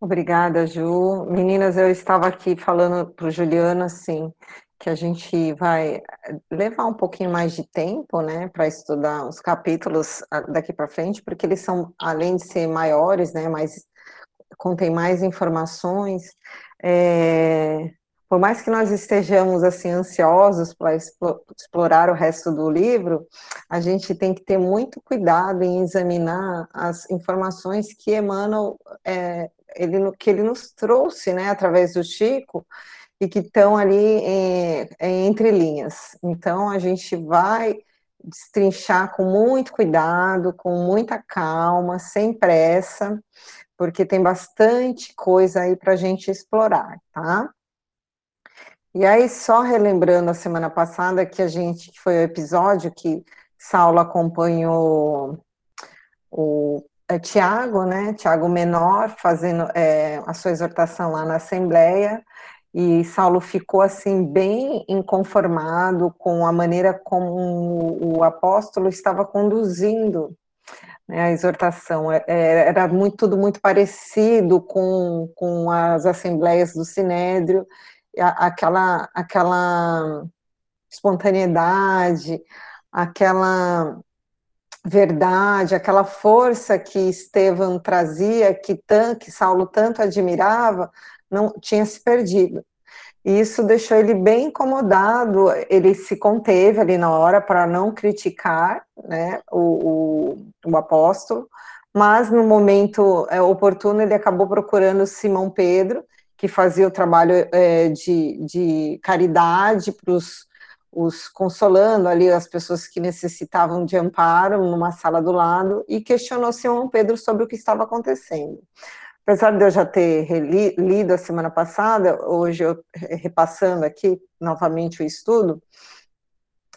Obrigada, Ju. Meninas, eu estava aqui falando para o Juliano, assim, que a gente vai levar um pouquinho mais de tempo, né, para estudar os capítulos ah, daqui para frente, porque eles são, além de ser maiores, né, mais, contém mais informações, é, por mais que nós estejamos assim ansiosos para explorar o resto do livro, a gente tem que ter muito cuidado em examinar as informações que emanam, é, ele, que ele nos trouxe, né, através do Chico, e que estão ali em, em, entre linhas. Então, a gente vai destrinchar com muito cuidado, com muita calma, sem pressa, porque tem bastante coisa aí para a gente explorar, tá? E aí, só relembrando a semana passada que a gente, que foi o episódio que Saulo acompanhou o é, Tiago, né, Tiago Menor, fazendo é, a sua exortação lá na Assembleia, e Saulo ficou assim bem inconformado com a maneira como o apóstolo estava conduzindo né, a exortação. É, é, era muito, tudo muito parecido com, com as assembleias do Sinédrio, aquela, aquela espontaneidade, aquela verdade, aquela força que Estevão trazia, que, que Saulo tanto admirava, não tinha se perdido. E isso deixou ele bem incomodado, ele se conteve ali na hora para não criticar né, o, o, o, apóstolo, mas no momento é, oportuno ele acabou procurando Simão Pedro, que fazia o trabalho é, de, de caridade para os os consolando ali as pessoas que necessitavam de amparo numa sala do lado e questionou Simão Pedro sobre o que estava acontecendo. Apesar de eu já ter lido a semana passada, hoje eu repassando aqui novamente o estudo,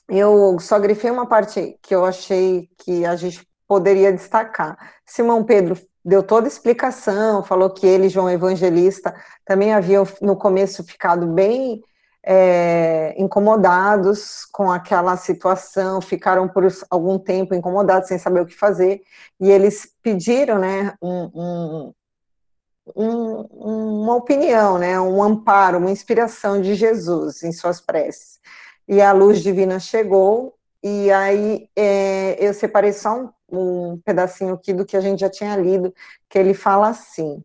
eu só grifei uma parte que eu achei que a gente poderia destacar. Simão Pedro deu toda a explicação, falou que ele, João Evangelista, também haviam no começo ficado bem é, incomodados com aquela situação, ficaram por algum tempo incomodados, sem saber o que fazer, e eles pediram né, um, um, um, uma opinião, né, um amparo, uma inspiração de Jesus em suas preces. E a luz divina chegou, e aí é, eu separei só um, um pedacinho aqui do que a gente já tinha lido, que ele fala assim.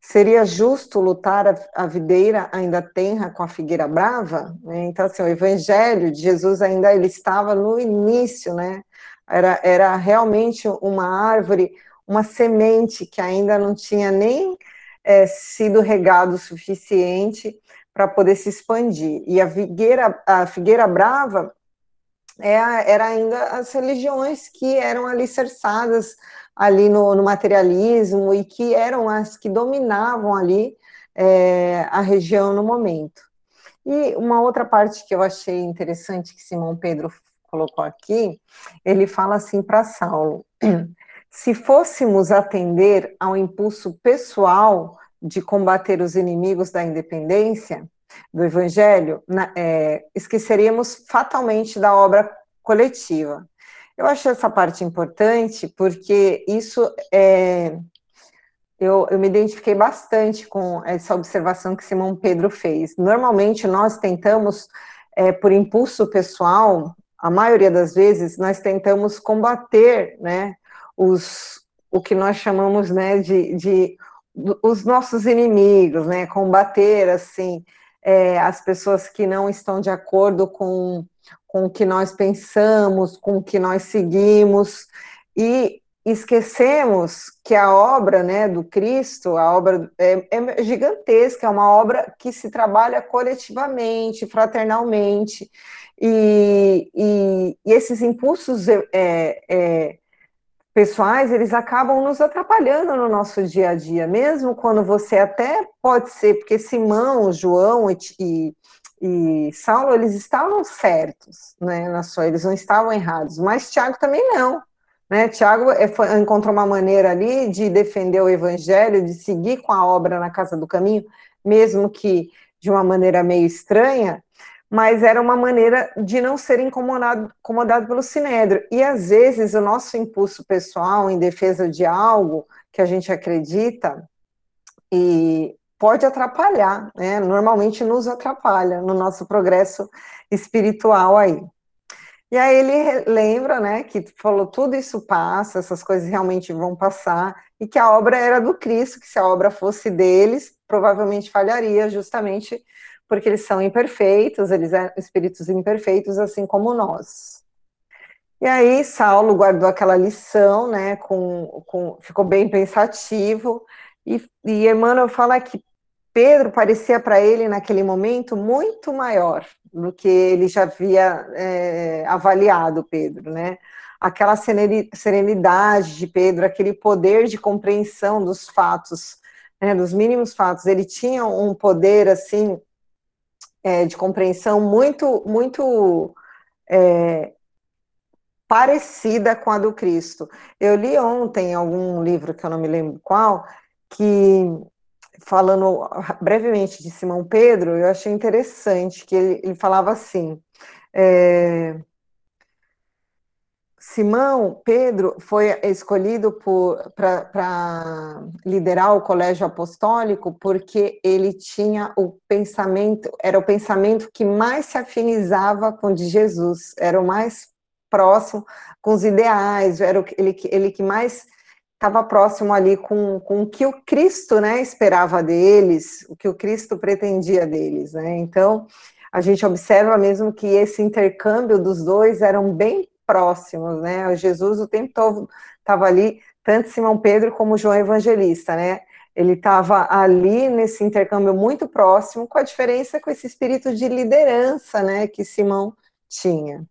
Seria justo lutar a, a videira ainda tenra com a figueira brava? Né? Então, assim, o evangelho de Jesus ainda ele estava no início, né? Era, era realmente uma árvore, uma semente que ainda não tinha nem é, sido regado o suficiente para poder se expandir. E a figueira, a figueira brava é, era ainda as religiões que eram alicerçadas ali no, no materialismo e que eram as que dominavam ali é, a região no momento. E uma outra parte que eu achei interessante que Simão Pedro colocou aqui, ele fala assim para Saulo: se fôssemos atender ao impulso pessoal de combater os inimigos da independência do Evangelho, é, esqueceríamos fatalmente da obra coletiva. Eu acho essa parte importante porque isso é. Eu, eu me identifiquei bastante com essa observação que Simão Pedro fez. Normalmente nós tentamos, é, por impulso pessoal, a maioria das vezes, nós tentamos combater né, os, o que nós chamamos né, de, de os nossos inimigos, né, combater assim é, as pessoas que não estão de acordo com com o que nós pensamos, com o que nós seguimos, e esquecemos que a obra né, do Cristo, a obra é, é gigantesca, é uma obra que se trabalha coletivamente, fraternalmente, e, e, e esses impulsos é, é, pessoais, eles acabam nos atrapalhando no nosso dia a dia, mesmo quando você até pode ser, porque Simão, João e, e e Saulo, eles estavam certos, né, na sua, eles não estavam errados, mas Tiago também não, né, Tiago foi, encontrou uma maneira ali de defender o evangelho, de seguir com a obra na casa do caminho, mesmo que de uma maneira meio estranha, mas era uma maneira de não ser incomodado, incomodado pelo sinédrio, e às vezes o nosso impulso pessoal em defesa de algo que a gente acredita, e pode atrapalhar, né? Normalmente nos atrapalha no nosso progresso espiritual aí. E aí ele lembra, né, que falou tudo isso passa, essas coisas realmente vão passar, e que a obra era do Cristo, que se a obra fosse deles, provavelmente falharia, justamente porque eles são imperfeitos, eles eram espíritos imperfeitos, assim como nós. E aí Saulo guardou aquela lição, né, com, com ficou bem pensativo, e, e Emmanuel fala que Pedro parecia para ele, naquele momento, muito maior do que ele já havia é, avaliado Pedro, né? Aquela serenidade de Pedro, aquele poder de compreensão dos fatos, né, dos mínimos fatos, ele tinha um poder, assim, é, de compreensão muito, muito é, parecida com a do Cristo. Eu li ontem algum livro que eu não me lembro qual, que falando brevemente de Simão Pedro, eu achei interessante que ele, ele falava assim. É, Simão Pedro foi escolhido para liderar o colégio apostólico porque ele tinha o pensamento, era o pensamento que mais se afinizava com o de Jesus, era o mais próximo com os ideais, era o, ele, ele que mais estava próximo ali com, com o que o Cristo né, esperava deles, o que o Cristo pretendia deles. Né? Então, a gente observa mesmo que esse intercâmbio dos dois eram bem próximos. Né? Jesus o tempo todo estava ali, tanto Simão Pedro como João Evangelista. Né? Ele estava ali nesse intercâmbio muito próximo, com a diferença com esse espírito de liderança né, que Simão tinha.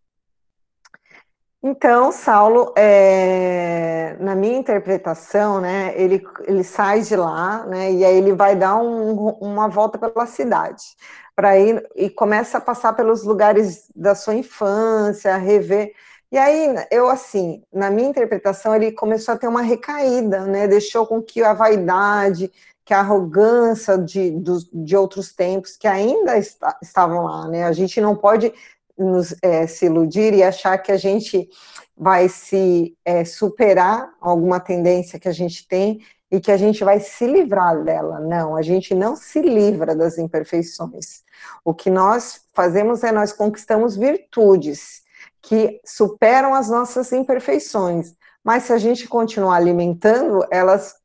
Então, Saulo, é, na minha interpretação, né, ele, ele sai de lá, né, e aí ele vai dar um, uma volta pela cidade, para ir e começa a passar pelos lugares da sua infância, rever. E aí, eu assim, na minha interpretação, ele começou a ter uma recaída, né, deixou com que a vaidade, que a arrogância de, de, de outros tempos, que ainda está, estavam lá, né, a gente não pode nos é, se iludir e achar que a gente vai se é, superar alguma tendência que a gente tem e que a gente vai se livrar dela. Não, a gente não se livra das imperfeições. O que nós fazemos é nós conquistamos virtudes que superam as nossas imperfeições. Mas se a gente continuar alimentando, elas,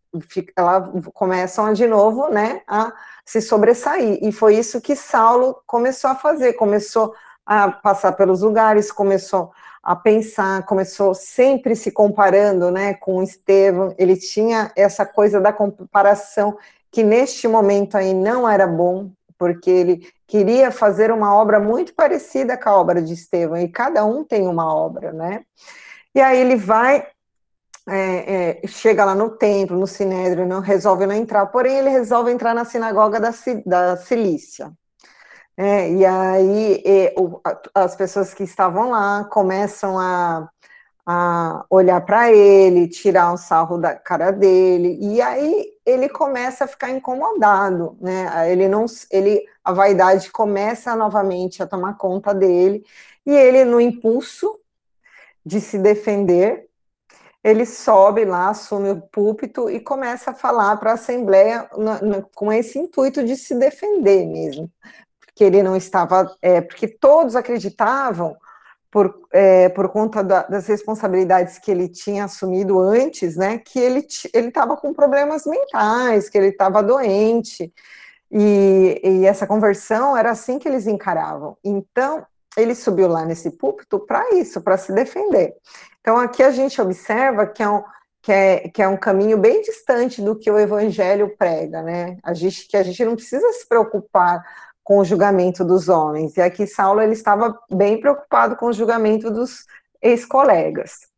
elas começam de novo, né, a se sobressair. E foi isso que Saulo começou a fazer, começou a passar pelos lugares, começou a pensar, começou sempre se comparando, né, com Estevão, ele tinha essa coisa da comparação que neste momento aí não era bom, porque ele queria fazer uma obra muito parecida com a obra de Estevão, e cada um tem uma obra, né, e aí ele vai, é, é, chega lá no templo, no Sinédrio, não resolve não entrar, porém ele resolve entrar na sinagoga da, da Cilícia, é, e aí e, o, as pessoas que estavam lá começam a, a olhar para ele, tirar um sarro da cara dele, e aí ele começa a ficar incomodado, né? Ele não, ele, a vaidade começa novamente a tomar conta dele, e ele, no impulso de se defender, ele sobe lá, assume o púlpito e começa a falar para a Assembleia com esse intuito de se defender mesmo que ele não estava, é, porque todos acreditavam, por, é, por conta da, das responsabilidades que ele tinha assumido antes, né, que ele estava com problemas mentais, que ele estava doente, e, e, essa conversão era assim que eles encaravam. Então, ele subiu lá nesse púlpito para isso, para se defender. Então, aqui a gente observa que é, um, que, é, que é um caminho bem distante do que o evangelho prega, né? A gente, que a gente não precisa se preocupar com o julgamento dos homens. E aqui Saulo ele estava bem preocupado com o julgamento dos ex-colegas.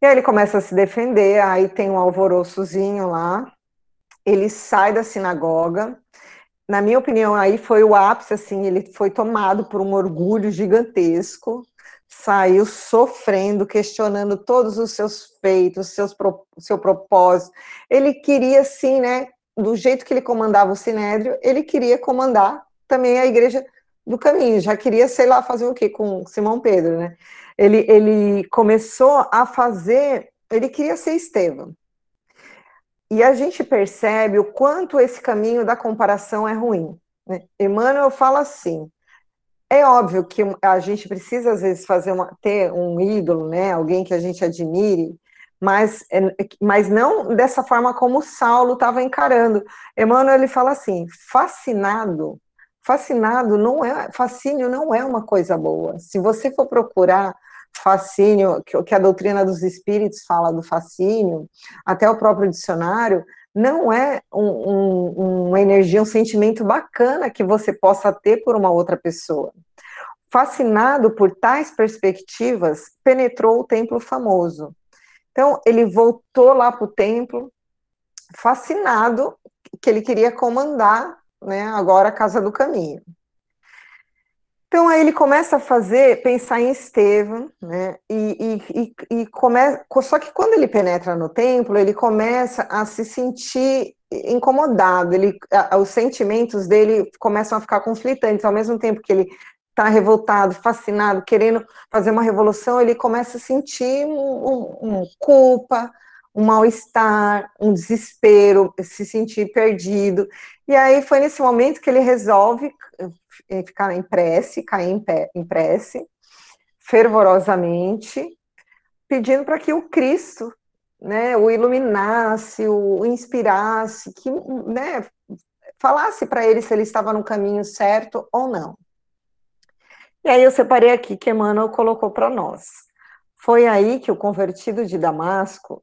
E aí ele começa a se defender, aí tem um alvoroçozinho lá, ele sai da sinagoga. Na minha opinião, aí foi o ápice, assim, ele foi tomado por um orgulho gigantesco, saiu sofrendo, questionando todos os seus feitos, seus, seu propósito. Ele queria, sim, né, do jeito que ele comandava o Sinédrio, ele queria comandar também a igreja do caminho, já queria, sei lá, fazer o quê com Simão Pedro, né? Ele, ele começou a fazer, ele queria ser Estevão. e a gente percebe o quanto esse caminho da comparação é ruim. Né? Emmanuel fala assim: é óbvio que a gente precisa, às vezes, fazer uma, ter um ídolo, né? alguém que a gente admire, mas, é, mas não dessa forma como Saulo estava encarando. Emmanuel ele fala assim: fascinado, fascinado não é, fascínio não é uma coisa boa. Se você for procurar fascínio, que a doutrina dos espíritos fala do fascínio, até o próprio dicionário, não é um, um, uma energia, um sentimento bacana que você possa ter por uma outra pessoa. Fascinado por tais perspectivas, penetrou o templo famoso. Então, ele voltou lá para o templo, fascinado, que ele queria comandar né, agora a Casa do Caminho. Então aí ele começa a fazer, pensar em Estevão, né? E, e, e, e começa, só que quando ele penetra no templo, ele começa a se sentir incomodado. Ele, a, os sentimentos dele começam a ficar conflitantes. Ao mesmo tempo que ele está revoltado, fascinado, querendo fazer uma revolução, ele começa a sentir um, um, um culpa, um mal-estar, um desespero, se sentir perdido. E aí foi nesse momento que ele resolve ficar em prece, cair em, pé, em prece, fervorosamente, pedindo para que o Cristo né, o iluminasse, o inspirasse, que né, falasse para ele se ele estava no caminho certo ou não. E aí eu separei aqui que Emmanuel colocou para nós. Foi aí que o convertido de Damasco,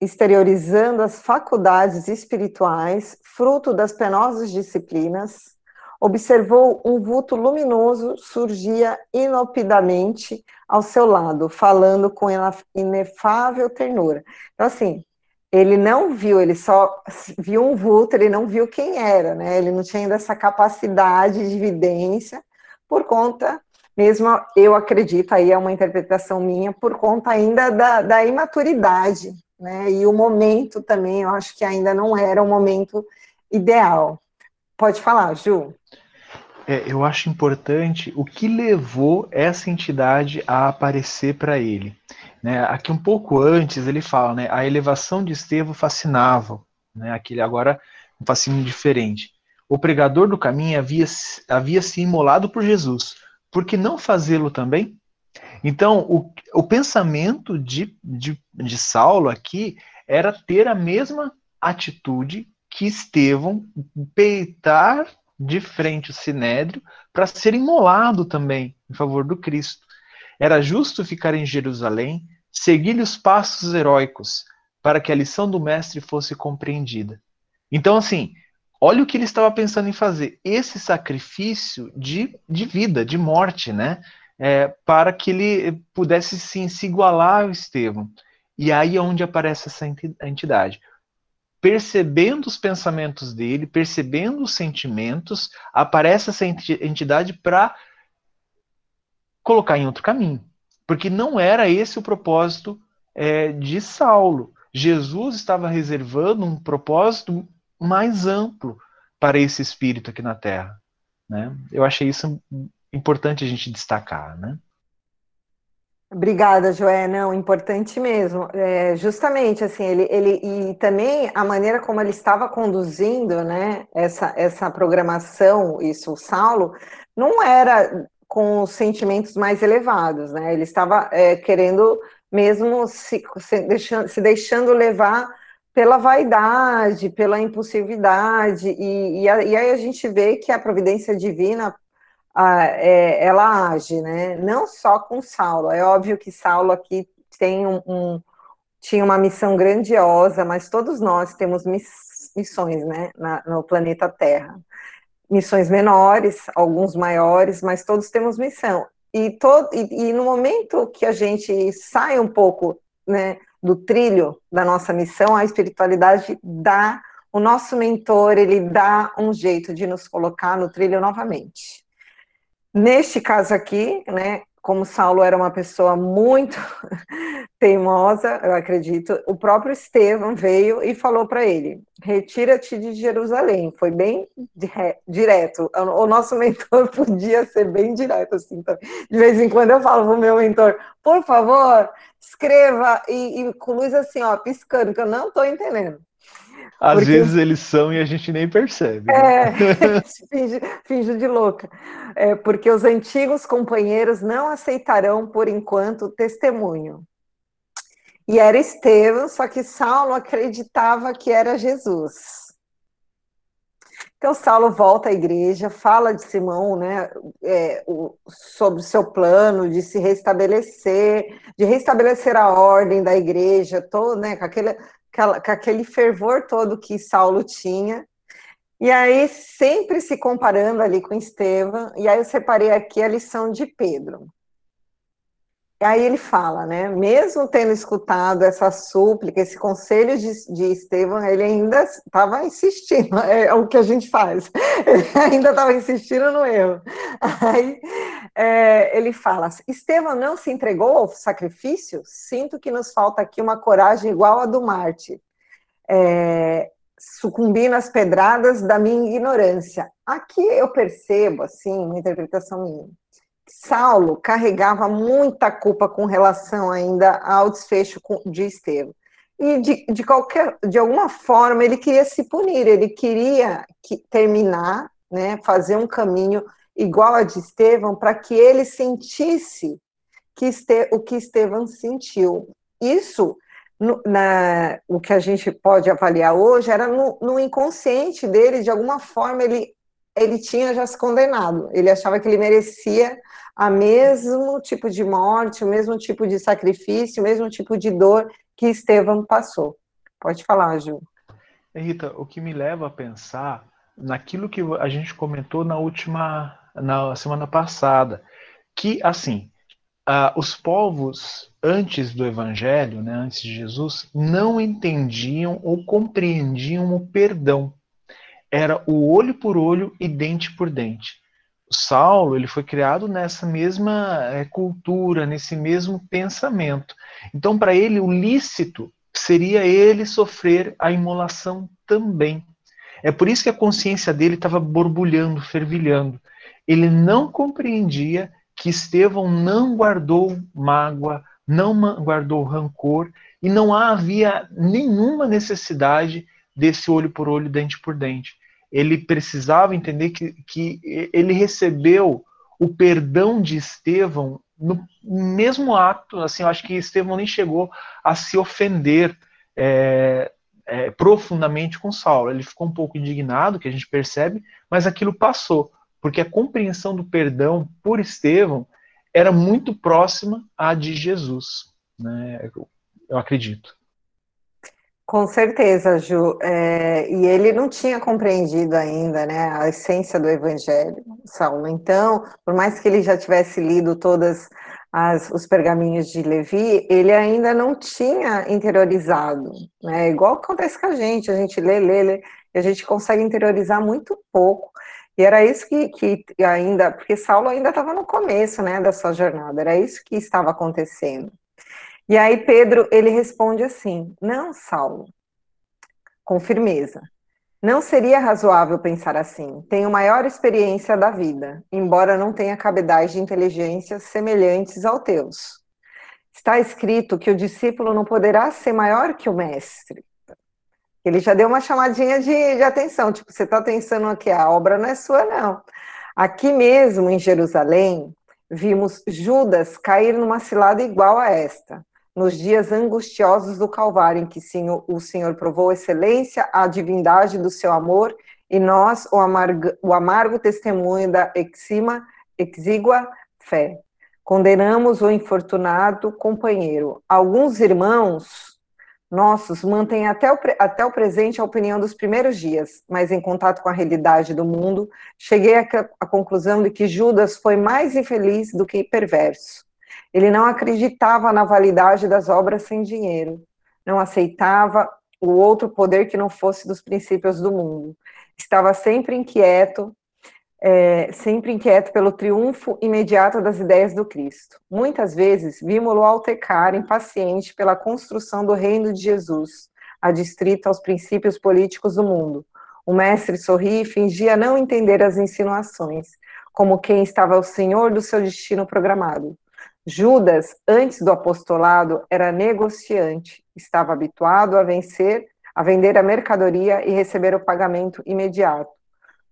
exteriorizando as faculdades espirituais, fruto das penosas disciplinas, observou um vulto luminoso surgia inopidamente ao seu lado, falando com inefável ternura. Então, assim, ele não viu, ele só viu um vulto, ele não viu quem era, né? Ele não tinha ainda essa capacidade de evidência, por conta, mesmo eu acredito, aí é uma interpretação minha, por conta ainda da, da imaturidade, né? E o momento também, eu acho que ainda não era o momento ideal. Pode falar, Ju. É, eu acho importante o que levou essa entidade a aparecer para ele. Né? Aqui um pouco antes ele fala, né, a elevação de Estevão fascinava, né, aquele agora um fascínio diferente. O pregador do caminho havia, havia se imolado por Jesus, por que não fazê-lo também? Então, o, o pensamento de, de, de Saulo aqui era ter a mesma atitude que Estevão peitar de frente o sinédrio para ser imolado também em favor do Cristo. Era justo ficar em Jerusalém, seguir os passos heróicos, para que a lição do mestre fosse compreendida. Então, assim, olha o que ele estava pensando em fazer: esse sacrifício de, de vida, de morte, né? É, para que ele pudesse sim se igualar ao Estevão. E aí é onde aparece essa entidade percebendo os pensamentos dele, percebendo os sentimentos, aparece essa entidade para colocar em outro caminho. Porque não era esse o propósito é, de Saulo. Jesus estava reservando um propósito mais amplo para esse espírito aqui na Terra. Né? Eu achei isso importante a gente destacar. Né? Obrigada, Joé. Não, importante mesmo. É, justamente, assim, ele, ele e também a maneira como ele estava conduzindo, né, essa, essa programação, isso, o Saulo, não era com os sentimentos mais elevados, né? Ele estava é, querendo mesmo se, se, deixando, se deixando levar pela vaidade, pela impulsividade, e, e, a, e aí a gente vê que a providência divina é, ela age, né? Não só com Saulo. É óbvio que Saulo aqui tem um, um tinha uma missão grandiosa, mas todos nós temos missões, né, na, no planeta Terra. Missões menores, alguns maiores, mas todos temos missão. E, todo, e, e no momento que a gente sai um pouco, né, do trilho da nossa missão, a espiritualidade dá, o nosso mentor, ele dá um jeito de nos colocar no trilho novamente. Neste caso aqui, né, como Saulo era uma pessoa muito teimosa, eu acredito, o próprio Estevão veio e falou para ele: retira-te de Jerusalém. Foi bem direto. O nosso mentor podia ser bem direto assim. Então, de vez em quando eu falo para o meu mentor: por favor, escreva e, e com luz assim, ó, piscando, que eu não estou entendendo. Às Porque... vezes eles são e a gente nem percebe. Né? É, finge, finge de louca. É, porque os antigos companheiros não aceitarão, por enquanto, o testemunho. E era Estevão, só que Saulo acreditava que era Jesus. Então, Saulo volta à igreja, fala de Simão, né, é, o, sobre o seu plano de se restabelecer, de restabelecer a ordem da igreja, todo, né, com, aquele, com aquele fervor todo que Saulo tinha. E aí, sempre se comparando ali com Estevão, e aí eu separei aqui a lição de Pedro. Aí ele fala, né? Mesmo tendo escutado essa súplica, esse conselho de, de Estevão, ele ainda estava insistindo, é, é, o que a gente faz, ele ainda estava insistindo no erro. Aí é, ele fala: Estevão não se entregou ao sacrifício? Sinto que nos falta aqui uma coragem igual a do Marte. É, sucumbindo às pedradas da minha ignorância. Aqui eu percebo, assim, uma interpretação minha Saulo carregava muita culpa com relação ainda ao desfecho de Estevão. E de, de qualquer, de alguma forma, ele queria se punir, ele queria que, terminar, né, fazer um caminho igual a de Estevão, para que ele sentisse que este, o que Estevão sentiu. Isso, no, na, o que a gente pode avaliar hoje, era no, no inconsciente dele, de alguma forma, ele ele tinha já se condenado. Ele achava que ele merecia a mesmo tipo de morte, o mesmo tipo de sacrifício, o mesmo tipo de dor que Estevão passou. Pode falar, Ju. Rita, o que me leva a pensar naquilo que a gente comentou na última, na semana passada, que assim, uh, os povos antes do Evangelho, né, antes de Jesus, não entendiam ou compreendiam o perdão era o olho por olho e dente por dente. Saulo ele foi criado nessa mesma é, cultura, nesse mesmo pensamento. Então, para ele, o lícito seria ele sofrer a imolação também. É por isso que a consciência dele estava borbulhando, fervilhando. Ele não compreendia que Estevão não guardou mágoa, não guardou rancor, e não havia nenhuma necessidade desse olho por olho, dente por dente. Ele precisava entender que, que ele recebeu o perdão de Estevão no mesmo ato. Assim, eu acho que Estevão nem chegou a se ofender é, é, profundamente com Saulo. Ele ficou um pouco indignado, que a gente percebe, mas aquilo passou, porque a compreensão do perdão por Estevão era muito próxima à de Jesus. Né? Eu acredito. Com certeza, Ju. É, e ele não tinha compreendido ainda né, a essência do Evangelho, Saulo. Então, por mais que ele já tivesse lido todos os pergaminhos de Levi, ele ainda não tinha interiorizado. Né? Igual acontece com a gente, a gente lê, lê, lê, e a gente consegue interiorizar muito pouco. E era isso que, que ainda, porque Saulo ainda estava no começo né, da sua jornada, era isso que estava acontecendo. E aí Pedro, ele responde assim: Não, Saulo, com firmeza. Não seria razoável pensar assim. Tenho maior experiência da vida, embora não tenha cabedais de inteligência semelhantes ao teus. Está escrito que o discípulo não poderá ser maior que o mestre. Ele já deu uma chamadinha de, de atenção, tipo, você está pensando que a obra não é sua, não. Aqui mesmo, em Jerusalém, vimos Judas cair numa cilada igual a esta nos dias angustiosos do Calvário, em que o Senhor provou excelência, a divindade do seu amor, e nós o amargo, o amargo testemunho da exima, exígua fé. Condenamos o infortunado companheiro. Alguns irmãos nossos mantêm até o, até o presente a opinião dos primeiros dias, mas em contato com a realidade do mundo, cheguei à conclusão de que Judas foi mais infeliz do que perverso ele não acreditava na validade das obras sem dinheiro, não aceitava o outro poder que não fosse dos princípios do mundo. Estava sempre inquieto, é, sempre inquieto pelo triunfo imediato das ideias do Cristo. Muitas vezes vimos-lo altercar, impaciente pela construção do reino de Jesus, adstrito aos princípios políticos do mundo. O mestre sorria e fingia não entender as insinuações, como quem estava o senhor do seu destino programado. Judas, antes do apostolado, era negociante, estava habituado a vencer a vender a mercadoria e receber o pagamento imediato.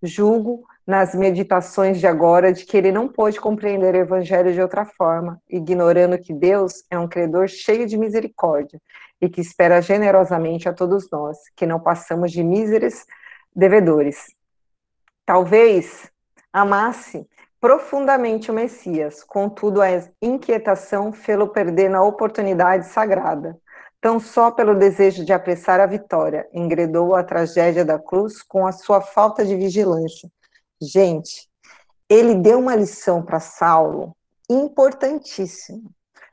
Julgo nas meditações de agora de que ele não pôde compreender o evangelho de outra forma, ignorando que Deus é um credor cheio de misericórdia e que espera generosamente a todos nós, que não passamos de míseros devedores. Talvez amasse profundamente o Messias, contudo a inquietação fê-lo perder na oportunidade sagrada. Tão só pelo desejo de apressar a vitória, engredou a tragédia da cruz com a sua falta de vigilância. Gente, ele deu uma lição para Saulo importantíssima.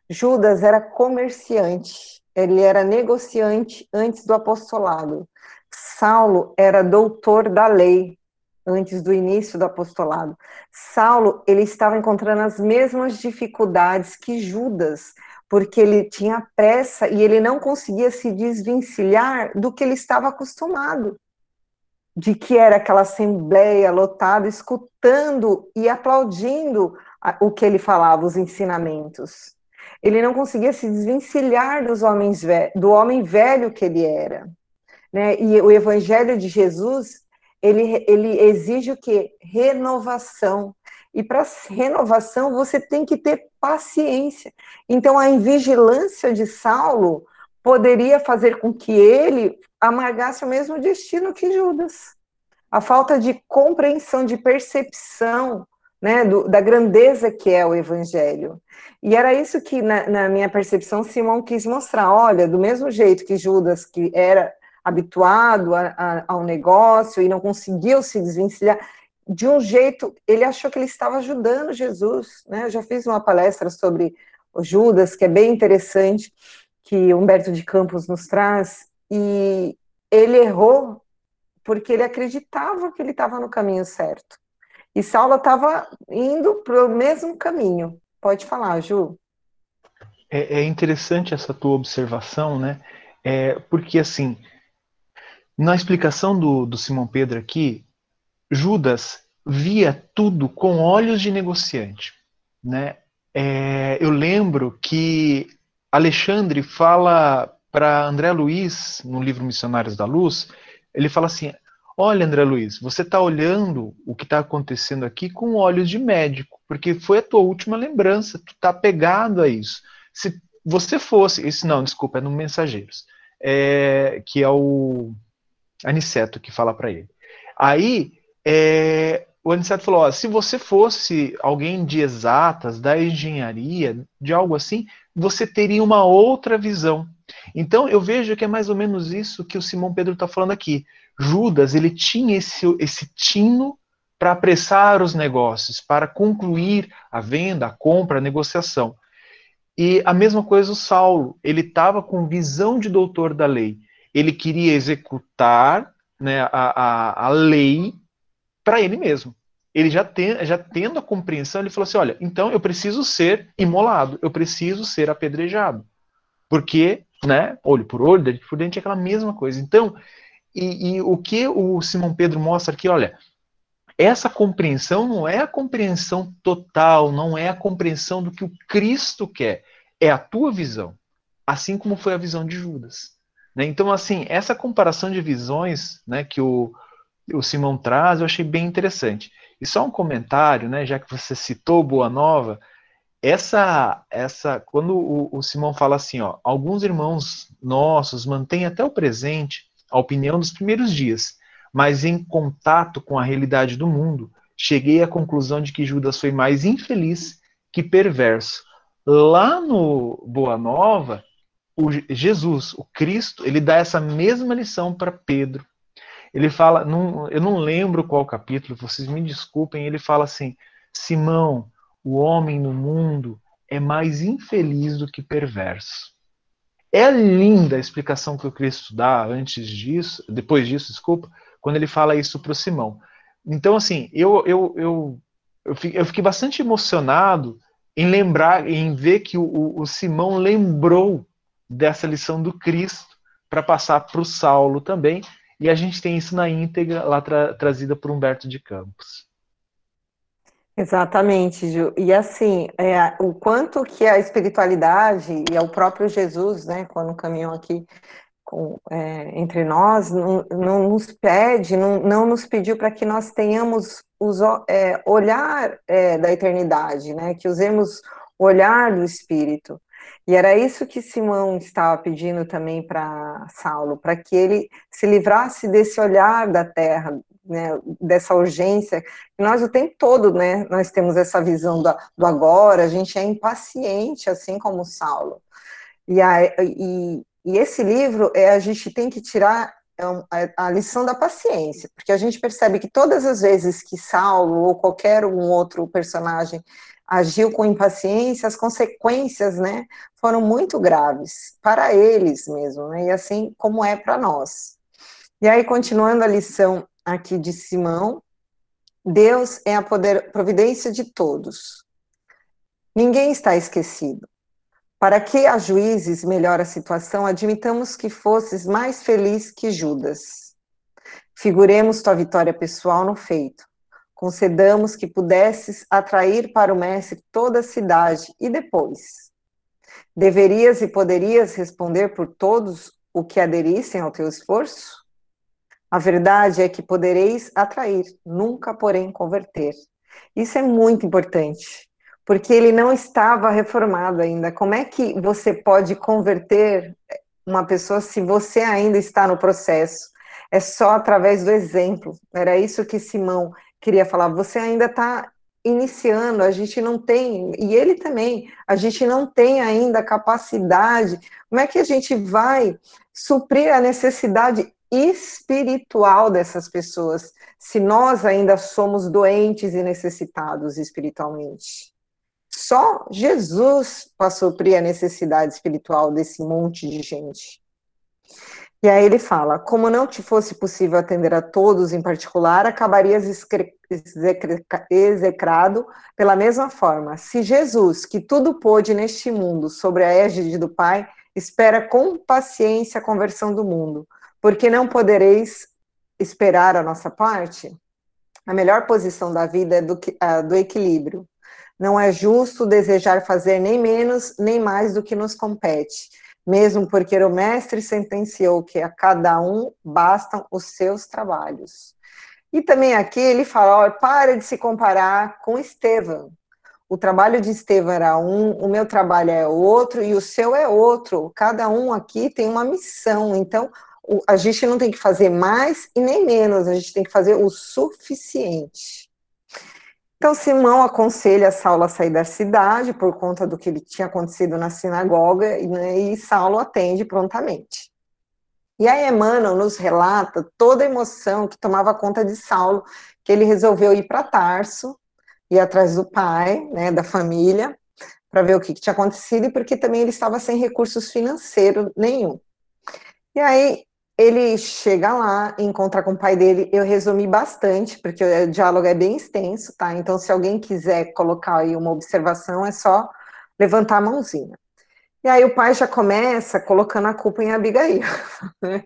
Judas era comerciante, ele era negociante antes do apostolado. Saulo era doutor da lei, antes do início do apostolado. Saulo, ele estava encontrando as mesmas dificuldades que Judas, porque ele tinha pressa e ele não conseguia se desvencilhar do que ele estava acostumado, de que era aquela assembleia lotada, escutando e aplaudindo o que ele falava, os ensinamentos. Ele não conseguia se desvencilhar dos homens do homem velho que ele era. Né? E o evangelho de Jesus ele, ele exige o quê? Renovação. E para renovação você tem que ter paciência. Então a invigilância de Saulo poderia fazer com que ele amargasse o mesmo destino que Judas. A falta de compreensão, de percepção né, do, da grandeza que é o Evangelho. E era isso que, na, na minha percepção, Simão quis mostrar. Olha, do mesmo jeito que Judas, que era habituado a, a, ao negócio e não conseguiu se desvencilhar. De um jeito, ele achou que ele estava ajudando Jesus. Né? Eu já fiz uma palestra sobre Judas, que é bem interessante, que Humberto de Campos nos traz, e ele errou porque ele acreditava que ele estava no caminho certo. E Saulo estava indo para o mesmo caminho. Pode falar, Ju. É, é, interessante essa tua observação, né? É, porque assim, na explicação do, do Simão Pedro aqui, Judas via tudo com olhos de negociante. Né? É, eu lembro que Alexandre fala para André Luiz, no livro Missionários da Luz, ele fala assim: Olha, André Luiz, você está olhando o que está acontecendo aqui com olhos de médico, porque foi a tua última lembrança, tu está pegado a isso. Se você fosse, esse não, desculpa, é no Mensageiros, é, que é o Aniceto que fala para ele. Aí é, o Aniceto falou: ó, se você fosse alguém de exatas, da engenharia, de algo assim, você teria uma outra visão. Então eu vejo que é mais ou menos isso que o Simão Pedro está falando aqui. Judas ele tinha esse, esse tino para apressar os negócios, para concluir a venda, a compra, a negociação. E a mesma coisa o Saulo, ele estava com visão de doutor da lei ele queria executar né, a, a, a lei para ele mesmo. Ele já, tem, já tendo a compreensão, ele falou assim: olha, então eu preciso ser imolado, eu preciso ser apedrejado. Porque, né, olho por olho, dente por dente, é aquela mesma coisa. Então, e, e o que o Simão Pedro mostra aqui, olha, essa compreensão não é a compreensão total, não é a compreensão do que o Cristo quer, é a tua visão, assim como foi a visão de Judas. Né? Então, assim, essa comparação de visões né, que o, o Simão traz, eu achei bem interessante. E só um comentário, né, já que você citou Boa Nova, essa, essa, quando o, o Simão fala assim, ó, alguns irmãos nossos mantêm até o presente a opinião dos primeiros dias, mas em contato com a realidade do mundo, cheguei à conclusão de que Judas foi mais infeliz que perverso. Lá no Boa Nova, o Jesus, o Cristo, ele dá essa mesma lição para Pedro. Ele fala, num, eu não lembro qual capítulo, vocês me desculpem, ele fala assim: Simão, o homem no mundo é mais infeliz do que perverso. É linda a explicação que o Cristo dá antes disso, depois disso, desculpa, quando ele fala isso para o Simão. Então, assim, eu, eu, eu, eu, fiquei bastante emocionado em lembrar, em ver que o, o Simão lembrou dessa lição do Cristo para passar para o Saulo também. E a gente tem isso na íntegra lá tra trazida por Humberto de Campos. Exatamente, Ju. E assim, é, o quanto que a espiritualidade e é o próprio Jesus, né, quando caminhou aqui com, é, entre nós, não, não, nos pede, não, não nos pediu para que nós tenhamos os, é, olhar é, da eternidade, né? Que usemos o olhar do Espírito. E era isso que Simão estava pedindo também para Saulo, para que ele se livrasse desse olhar da terra, né, dessa urgência. Nós o tempo todo, né, nós temos essa visão do, do agora, a gente é impaciente, assim como Saulo. E, a, e, e esse livro, é, a gente tem que tirar é a lição da paciência, porque a gente percebe que todas as vezes que Saulo ou qualquer um outro personagem agiu com impaciência, as consequências, né, foram muito graves para eles mesmo, né, e assim como é para nós. E aí, continuando a lição aqui de Simão, Deus é a poder, providência de todos. Ninguém está esquecido. Para que a juízes melhor a situação, admitamos que fosses mais feliz que Judas. Figuremos tua vitória pessoal no feito. Concedamos que pudesses atrair para o mestre toda a cidade e depois. Deverias e poderias responder por todos o que aderissem ao teu esforço? A verdade é que podereis atrair, nunca, porém, converter. Isso é muito importante porque ele não estava reformado ainda. Como é que você pode converter uma pessoa se você ainda está no processo? É só através do exemplo. Era isso que Simão queria falar. Você ainda está iniciando, a gente não tem, e ele também, a gente não tem ainda capacidade. Como é que a gente vai suprir a necessidade espiritual dessas pessoas se nós ainda somos doentes e necessitados espiritualmente? Só Jesus para suprir a necessidade espiritual desse monte de gente. E aí ele fala: como não te fosse possível atender a todos em particular, acabarias execrado pela mesma forma. Se Jesus, que tudo pôde neste mundo, sobre a égide do Pai, espera com paciência a conversão do mundo, porque não podereis esperar a nossa parte? A melhor posição da vida é do, do equilíbrio. Não é justo desejar fazer nem menos nem mais do que nos compete, mesmo porque o mestre sentenciou que a cada um bastam os seus trabalhos. E também aqui ele fala: ó, para de se comparar com Estevão. O trabalho de Estevão era um, o meu trabalho é outro e o seu é outro. Cada um aqui tem uma missão. Então, a gente não tem que fazer mais e nem menos, a gente tem que fazer o suficiente. Então, Simão aconselha Saulo a sair da cidade por conta do que ele tinha acontecido na sinagoga, né, e Saulo atende prontamente. E aí Emmanuel nos relata toda a emoção que tomava conta de Saulo, que ele resolveu ir para Tarso, ir atrás do pai, né, da família, para ver o que, que tinha acontecido, e porque também ele estava sem recursos financeiros nenhum. E aí ele chega lá, encontra com o pai dele. Eu resumi bastante, porque o diálogo é bem extenso, tá? Então, se alguém quiser colocar aí uma observação, é só levantar a mãozinha. E aí o pai já começa colocando a culpa em Abigail, né?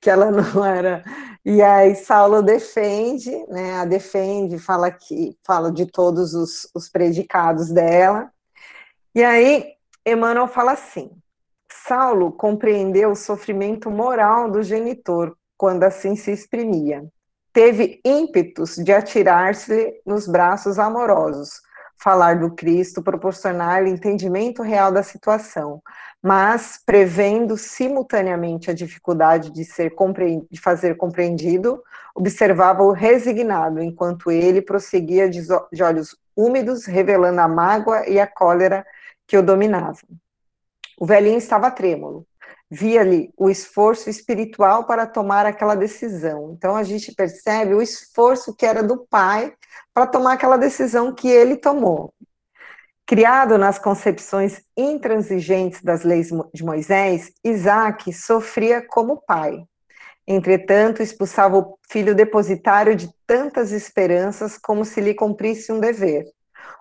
que ela não era. E aí Saulo defende, né? A defende, fala que fala de todos os, os predicados dela. E aí Emmanuel fala assim: Saulo compreendeu o sofrimento moral do genitor quando assim se exprimia. Teve ímpetos de atirar-se nos braços amorosos, falar do Cristo, proporcionar-lhe entendimento real da situação, mas prevendo simultaneamente a dificuldade de ser de fazer compreendido, observava-o resignado, enquanto ele prosseguia de olhos úmidos, revelando a mágoa e a cólera que o dominavam. O velhinho estava trêmulo. Via-lhe o esforço espiritual para tomar aquela decisão. Então a gente percebe o esforço que era do pai para tomar aquela decisão que ele tomou. Criado nas concepções intransigentes das leis de Moisés, Isaac sofria como pai. Entretanto, expulsava o filho depositário de tantas esperanças como se lhe cumprisse um dever.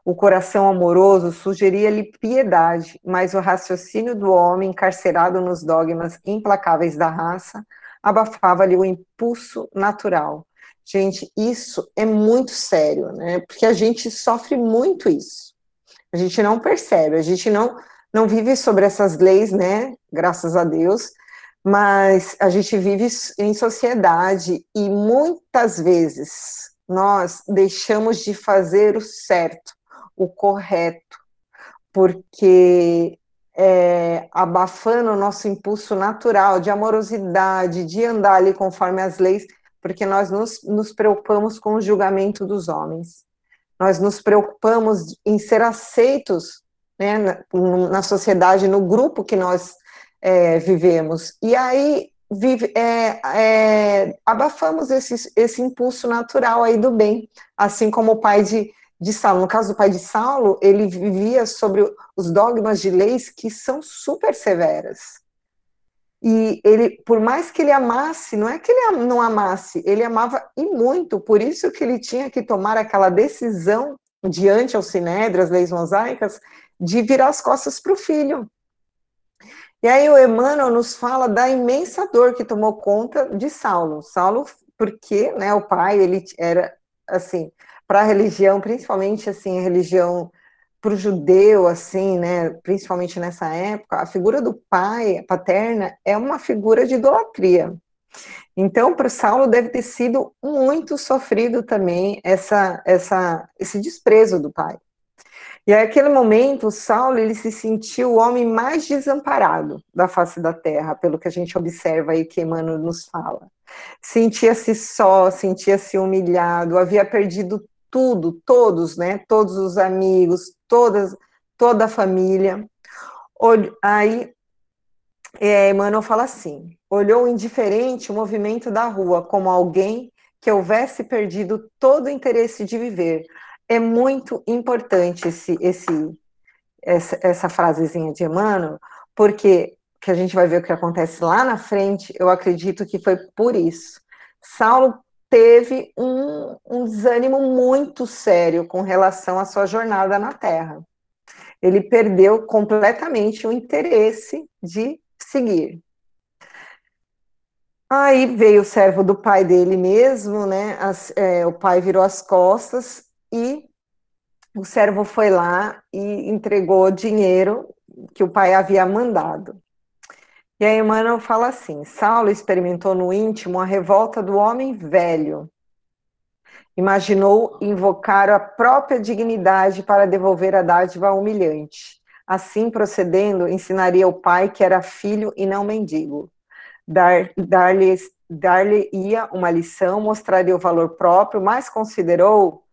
O coração amoroso sugeria-lhe piedade, mas o raciocínio do homem, encarcerado nos dogmas implacáveis da raça, abafava-lhe o impulso natural. Gente, isso é muito sério, né? Porque a gente sofre muito isso. A gente não percebe, a gente não, não vive sobre essas leis, né? Graças a Deus. mas a gente vive em sociedade e muitas vezes nós deixamos de fazer o certo, o correto, porque é, abafando o nosso impulso natural de amorosidade, de andar ali conforme as leis, porque nós nos, nos preocupamos com o julgamento dos homens. Nós nos preocupamos em ser aceitos né, na, na sociedade, no grupo que nós é, vivemos. E aí vive, é, é, abafamos esse, esse impulso natural aí do bem, assim como o pai de, de Saulo. No caso do pai de Saulo, ele vivia sobre os dogmas de leis que são super severas. E ele, por mais que ele amasse, não é que ele não amasse, ele amava e muito, por isso que ele tinha que tomar aquela decisão diante ao Sinédrio, as leis mosaicas, de virar as costas para o filho. E aí o Emmanuel nos fala da imensa dor que tomou conta de Saulo. Saulo, porque né, o pai, ele era, assim, para a religião, principalmente, assim, a religião para o judeu, assim, né, principalmente nessa época, a figura do pai, paterna, é uma figura de idolatria. Então, para Saulo deve ter sido muito sofrido também essa, essa, esse desprezo do pai. E naquele momento, Saulo ele se sentiu o homem mais desamparado da face da terra, pelo que a gente observa aí que Emmanuel nos fala. Sentia-se só, sentia-se humilhado, havia perdido tudo, todos, né? Todos os amigos, todas, toda a família. Aí é, Emmanuel fala assim: olhou indiferente o movimento da rua, como alguém que houvesse perdido todo o interesse de viver, é muito importante esse, esse, essa, essa frasezinha de Emmanuel, porque que a gente vai ver o que acontece lá na frente, eu acredito que foi por isso. Saulo teve um, um desânimo muito sério com relação à sua jornada na Terra. Ele perdeu completamente o interesse de seguir. Aí veio o servo do pai dele mesmo, né? As, é, o pai virou as costas e o servo foi lá e entregou dinheiro que o pai havia mandado. E aí Emmanuel fala assim: Saulo experimentou no íntimo a revolta do homem velho. Imaginou invocar a própria dignidade para devolver a dádiva humilhante. Assim, procedendo, ensinaria o pai que era filho e não mendigo. Dar-lhe dar ia uma lição, mostraria o valor próprio, mas considerou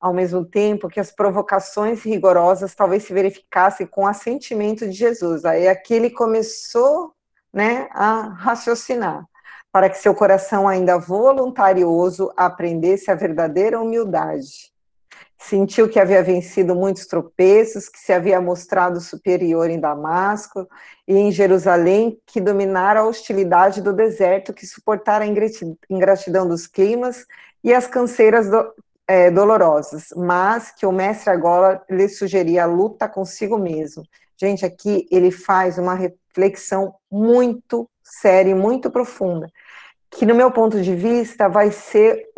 ao mesmo tempo que as provocações rigorosas talvez se verificassem com o assentimento de Jesus. Aí aqui ele começou né, a raciocinar, para que seu coração ainda voluntarioso aprendesse a verdadeira humildade. Sentiu que havia vencido muitos tropeços, que se havia mostrado superior em Damasco e em Jerusalém, que dominara a hostilidade do deserto, que suportara a ingratidão dos climas e as canseiras do, é, dolorosas, mas que o mestre agora lhe sugeria a luta consigo mesmo. Gente, aqui ele faz uma reflexão muito séria e muito profunda, que no meu ponto de vista vai ser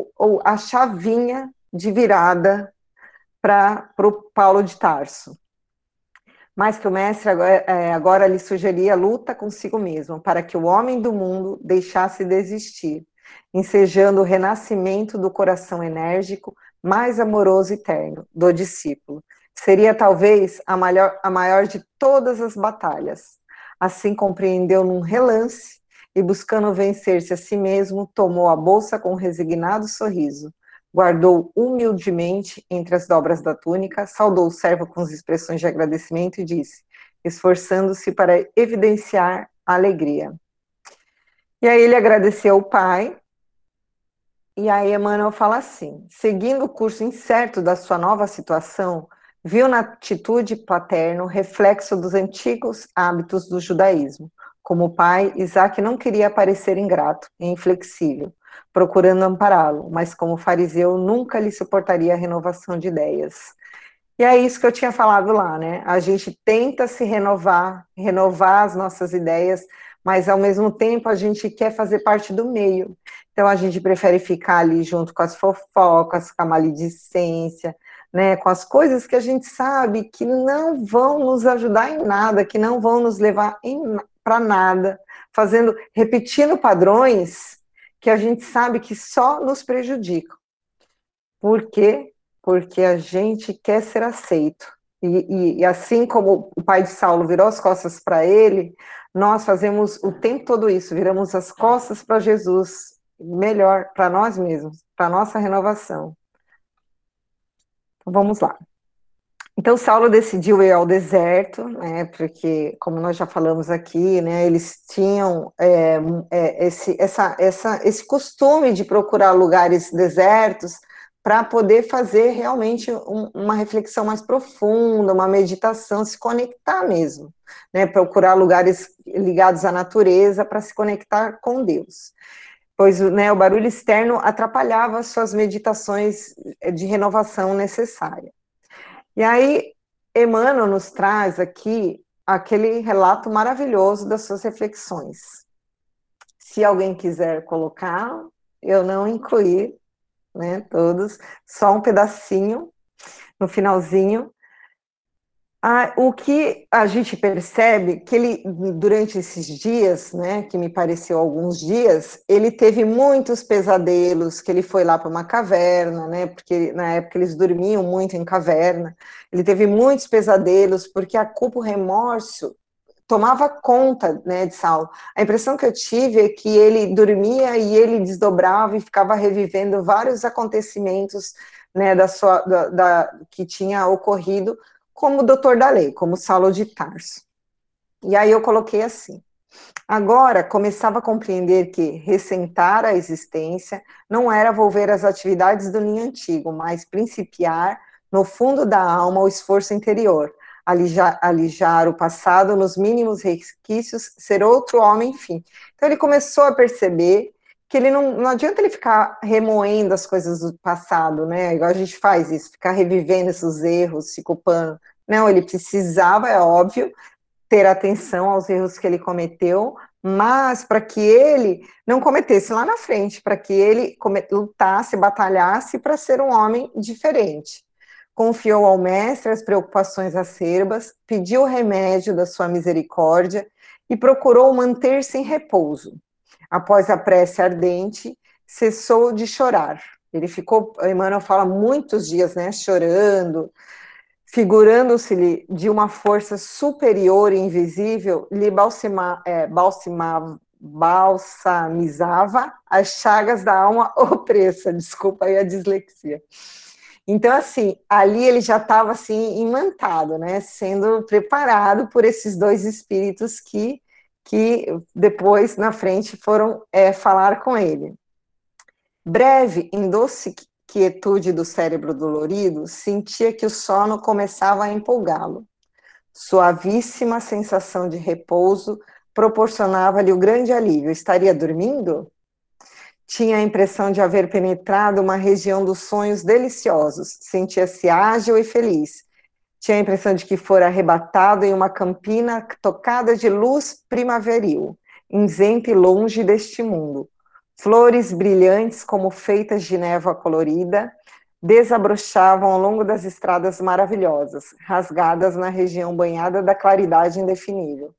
a chavinha de virada para o Paulo de Tarso. Mas que o mestre agora, é, agora lhe sugeria a luta consigo mesmo, para que o homem do mundo deixasse de existir ensejando o renascimento do coração enérgico, mais amoroso e terno do discípulo. Seria talvez a maior, a maior de todas as batalhas. Assim compreendeu num relance e, buscando vencer-se a si mesmo, tomou a bolsa com um resignado sorriso, guardou humildemente entre as dobras da túnica, saudou o servo com as expressões de agradecimento e disse, esforçando-se para evidenciar a alegria. E aí ele agradeceu ao pai e aí Emmanuel fala assim: seguindo o curso incerto da sua nova situação, viu na atitude paterno reflexo dos antigos hábitos do judaísmo. Como pai, Isaac não queria parecer ingrato e inflexível, procurando ampará-lo, mas como fariseu nunca lhe suportaria a renovação de ideias. E é isso que eu tinha falado lá, né? A gente tenta se renovar, renovar as nossas ideias, mas ao mesmo tempo a gente quer fazer parte do meio. Então a gente prefere ficar ali junto com as fofocas, com a maledicência, né, com as coisas que a gente sabe que não vão nos ajudar em nada, que não vão nos levar para nada, fazendo, repetindo padrões que a gente sabe que só nos prejudicam. Por quê? Porque a gente quer ser aceito. E, e, e assim como o pai de Saulo virou as costas para ele, nós fazemos o tempo todo isso, viramos as costas para Jesus, melhor para nós mesmos, para nossa renovação. Então vamos lá. Então Saulo decidiu ir ao deserto, né? Porque, como nós já falamos aqui, né? Eles tinham é, é, esse, essa, essa, esse costume de procurar lugares desertos para poder fazer realmente um, uma reflexão mais profunda, uma meditação, se conectar mesmo, né? Procurar lugares ligados à natureza para se conectar com Deus pois né, o barulho externo atrapalhava suas meditações de renovação necessária. E aí, Emmanuel nos traz aqui aquele relato maravilhoso das suas reflexões. Se alguém quiser colocar, eu não incluí, né, todos, só um pedacinho no finalzinho, ah, o que a gente percebe que ele, durante esses dias, né, que me pareceu alguns dias, ele teve muitos pesadelos, que ele foi lá para uma caverna, né, porque na época eles dormiam muito em caverna, ele teve muitos pesadelos, porque a culpa, o remorso, tomava conta, né, de Saulo. A impressão que eu tive é que ele dormia e ele desdobrava e ficava revivendo vários acontecimentos, né, da sua, da, da que tinha ocorrido como doutor da lei, como Saulo de Tarso. E aí eu coloquei assim. Agora começava a compreender que ressentar a existência não era volver às atividades do ninho antigo, mas principiar no fundo da alma o esforço interior, alijar, alijar o passado nos mínimos resquícios, ser outro homem, enfim. Então ele começou a perceber que ele não, não adianta ele ficar remoendo as coisas do passado, né? Igual a gente faz isso, ficar revivendo esses erros, se culpando. Não, ele precisava, é óbvio, ter atenção aos erros que ele cometeu, mas para que ele não cometesse lá na frente, para que ele lutasse, batalhasse para ser um homem diferente. Confiou ao mestre as preocupações acerbas, pediu remédio da sua misericórdia e procurou manter-se em repouso após a prece ardente, cessou de chorar. Ele ficou, Emmanuel fala, muitos dias, né, chorando, figurando-se-lhe de uma força superior e invisível, lhe balsima, é, balsimava, balsamizava as chagas da alma opressa, desculpa aí a dislexia. Então, assim, ali ele já estava, assim, imantado, né, sendo preparado por esses dois espíritos que que depois, na frente, foram é, falar com ele. Breve, em doce quietude do cérebro dolorido, sentia que o sono começava a empolgá-lo. Suavíssima sensação de repouso proporcionava-lhe o grande alívio. Estaria dormindo? Tinha a impressão de haver penetrado uma região dos sonhos deliciosos. Sentia-se ágil e feliz, tinha a impressão de que fora arrebatado em uma campina tocada de luz primaveril, isento e longe deste mundo. Flores brilhantes como feitas de névoa colorida desabrochavam ao longo das estradas maravilhosas, rasgadas na região banhada da claridade indefinível.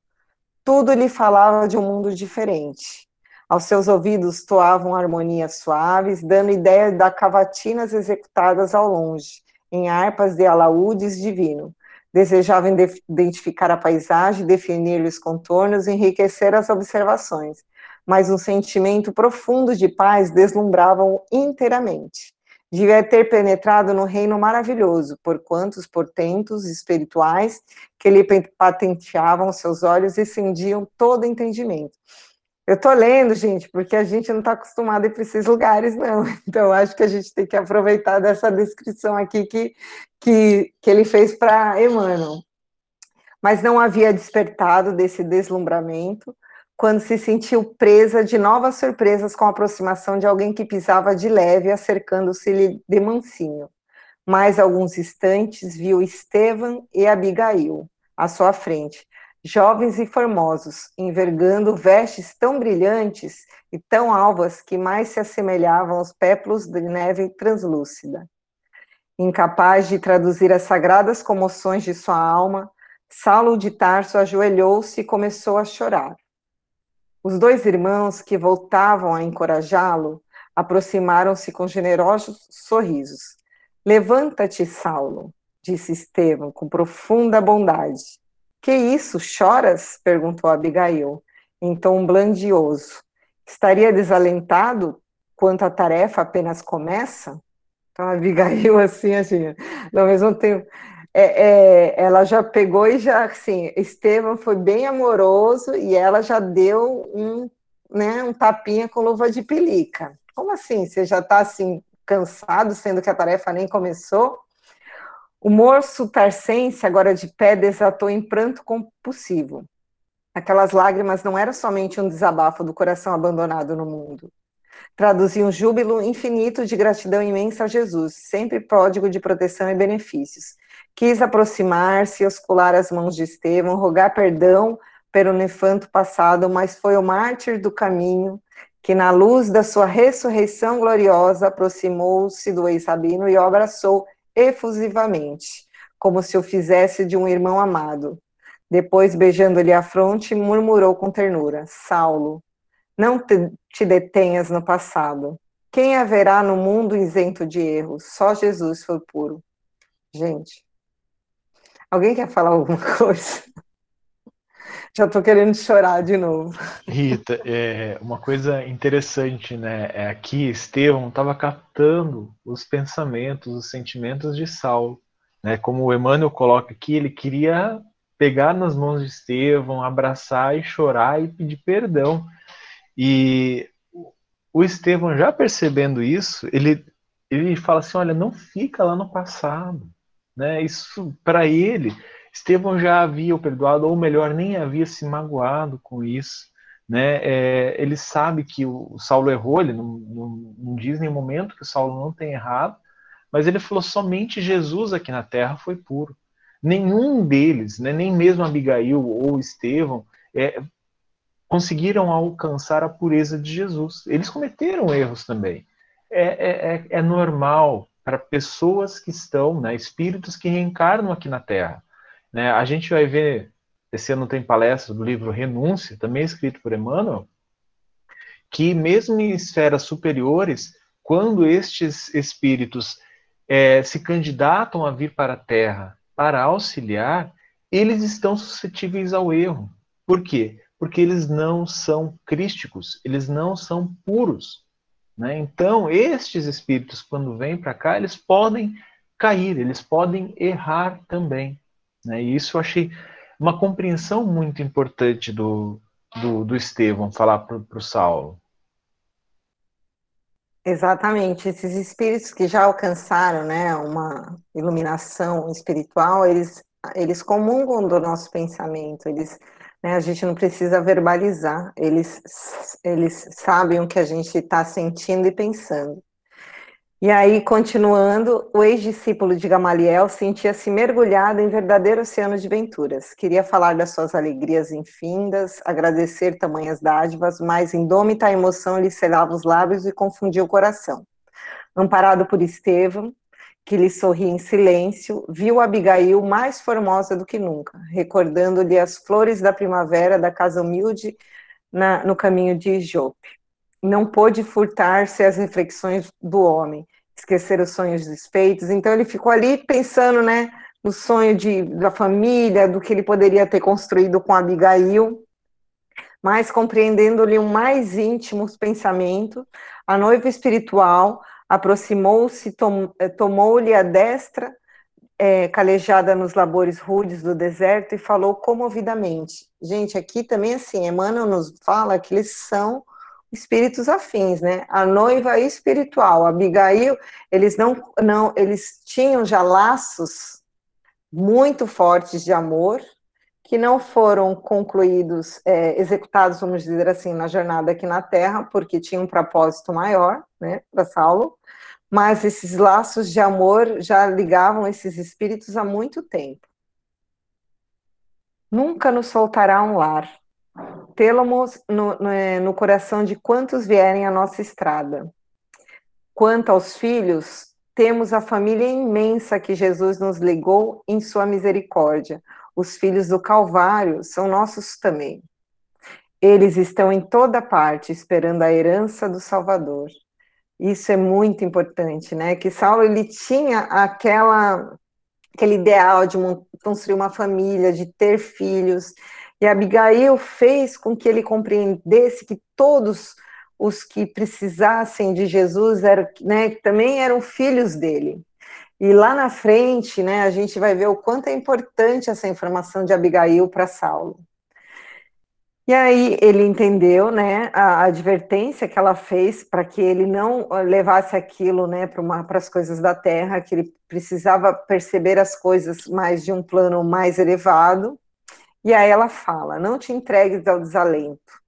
Tudo lhe falava de um mundo diferente. Aos seus ouvidos toavam harmonias suaves, dando ideia da cavatinas executadas ao longe, em harpas de alaúdes divino. Desejava identificar a paisagem, definir-lhe os contornos, enriquecer as observações, mas um sentimento profundo de paz deslumbrava-o inteiramente. Devia ter penetrado no reino maravilhoso, por quantos portentos espirituais que lhe patenteavam seus olhos incendiam todo entendimento. Eu tô lendo, gente, porque a gente não está acostumado a ir para esses lugares, não. Então, acho que a gente tem que aproveitar dessa descrição aqui que, que, que ele fez para Emmanuel. Mas não havia despertado desse deslumbramento quando se sentiu presa de novas surpresas com a aproximação de alguém que pisava de leve, acercando-se-lhe de mansinho. Mais alguns instantes viu Estevam e Abigail à sua frente, jovens e formosos, envergando vestes tão brilhantes e tão alvas que mais se assemelhavam aos pétalos de neve translúcida. Incapaz de traduzir as sagradas comoções de sua alma, Saulo de Tarso ajoelhou-se e começou a chorar. Os dois irmãos que voltavam a encorajá-lo aproximaram-se com generosos sorrisos. Levanta-te, Saulo, disse Estevão com profunda bondade. Que isso, choras? perguntou Abigail, em tom blandioso. Estaria desalentado quanto a tarefa apenas começa? Então, Abigail, assim, assim, ao mesmo tempo, é, é, ela já pegou e já, assim, Estevam foi bem amoroso e ela já deu um, né, um tapinha com luva de pelica. Como assim? Você já está, assim, cansado, sendo que a tarefa nem começou? O moço tarcense, agora de pé, desatou em pranto compulsivo. Aquelas lágrimas não eram somente um desabafo do coração abandonado no mundo. Traduziam um júbilo infinito de gratidão imensa a Jesus, sempre pródigo de proteção e benefícios quis aproximar-se, oscular as mãos de Estevão, rogar perdão pelo nefanto passado, mas foi o mártir do caminho que, na luz da sua ressurreição gloriosa, aproximou-se do ex-rabino e o abraçou efusivamente, como se o fizesse de um irmão amado. Depois, beijando-lhe a fronte, murmurou com ternura: Saulo, não te, te detenhas no passado. Quem haverá no mundo isento de erros? Só Jesus foi puro. Gente, Alguém quer falar alguma coisa? Já estou querendo chorar de novo. Rita, é uma coisa interessante, né? É aqui Estevão estava captando os pensamentos, os sentimentos de Saulo, né? Como o Emmanuel coloca aqui, ele queria pegar nas mãos de Estevão, abraçar e chorar e pedir perdão. E o Estevão já percebendo isso, ele ele fala assim, olha, não fica lá no passado. Né? Isso, para ele, Estevão já havia o perdoado, ou melhor, nem havia se magoado com isso. Né? É, ele sabe que o Saulo errou, ele não, não, não diz em nenhum momento que o Saulo não tem errado, mas ele falou somente Jesus aqui na terra foi puro. Nenhum deles, né, nem mesmo Abigail ou Estevão, é, conseguiram alcançar a pureza de Jesus. Eles cometeram erros também. É, é, é, é normal para pessoas que estão, né, espíritos que reencarnam aqui na Terra. Né? A gente vai ver, esse ano tem palestra do livro Renúncia, também escrito por Emmanuel, que mesmo em esferas superiores, quando estes espíritos é, se candidatam a vir para a Terra para auxiliar, eles estão suscetíveis ao erro. Por quê? Porque eles não são crísticos, eles não são puros. Né? Então, estes espíritos, quando vêm para cá, eles podem cair, eles podem errar também. Né? E isso eu achei uma compreensão muito importante do, do, do Estevão falar para o Saulo. Exatamente, esses espíritos que já alcançaram né, uma iluminação espiritual, eles, eles comungam do nosso pensamento, eles né? A gente não precisa verbalizar, eles, eles sabem o que a gente está sentindo e pensando. E aí, continuando, o ex-discípulo de Gamaliel sentia-se mergulhado em verdadeiro oceano de venturas. Queria falar das suas alegrias infindas, agradecer tamanhas dádivas, mas indômita a emoção lhe selava os lábios e confundia o coração. Amparado por Estevão, que lhe sorria em silêncio, viu Abigail mais formosa do que nunca, recordando-lhe as flores da primavera da casa humilde na, no caminho de Jope. Não pôde furtar-se às reflexões do homem, esquecer os sonhos desfeitos, então ele ficou ali pensando, né, no sonho de, da família, do que ele poderia ter construído com Abigail, mas compreendendo-lhe um mais íntimo pensamento, a noiva espiritual aproximou-se, tom, eh, tomou-lhe a destra, é, calejada nos labores rudes do deserto, e falou comovidamente. Gente, aqui também, assim, Emmanuel nos fala que eles são espíritos afins, né? A noiva espiritual, Abigail, eles não, não, eles tinham já laços muito fortes de amor, que não foram concluídos, é, executados, vamos dizer assim, na jornada aqui na Terra, porque tinha um propósito maior, né, para Saulo, mas esses laços de amor já ligavam esses espíritos há muito tempo. Nunca nos faltará um lar. Tê-lo-nos no, no, é, no coração de quantos vierem à nossa estrada. Quanto aos filhos, temos a família imensa que Jesus nos legou em sua misericórdia. Os filhos do Calvário são nossos também. Eles estão em toda parte esperando a herança do Salvador. Isso é muito importante, né? Que Saulo ele tinha aquela aquele ideal de construir uma família, de ter filhos, e Abigail fez com que ele compreendesse que todos os que precisassem de Jesus eram, né, também eram filhos dele. E lá na frente, né, a gente vai ver o quanto é importante essa informação de Abigail para Saulo. E aí ele entendeu, né, a advertência que ela fez para que ele não levasse aquilo, né, para as coisas da terra, que ele precisava perceber as coisas mais de um plano mais elevado. E aí ela fala: não te entregues ao desalento.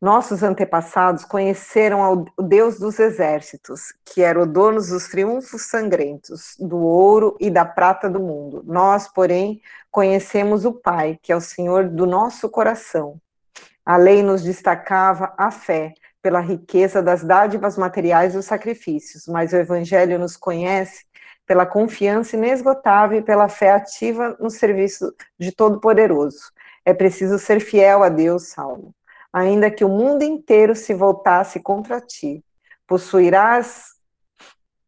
Nossos antepassados conheceram o Deus dos exércitos, que era o dono dos triunfos sangrentos, do ouro e da prata do mundo. Nós, porém, conhecemos o Pai, que é o Senhor do nosso coração. A lei nos destacava a fé pela riqueza das dádivas materiais e dos sacrifícios, mas o Evangelho nos conhece pela confiança inesgotável e pela fé ativa no serviço de Todo-Poderoso. É preciso ser fiel a Deus, Salmo ainda que o mundo inteiro se voltasse contra ti. Possuirás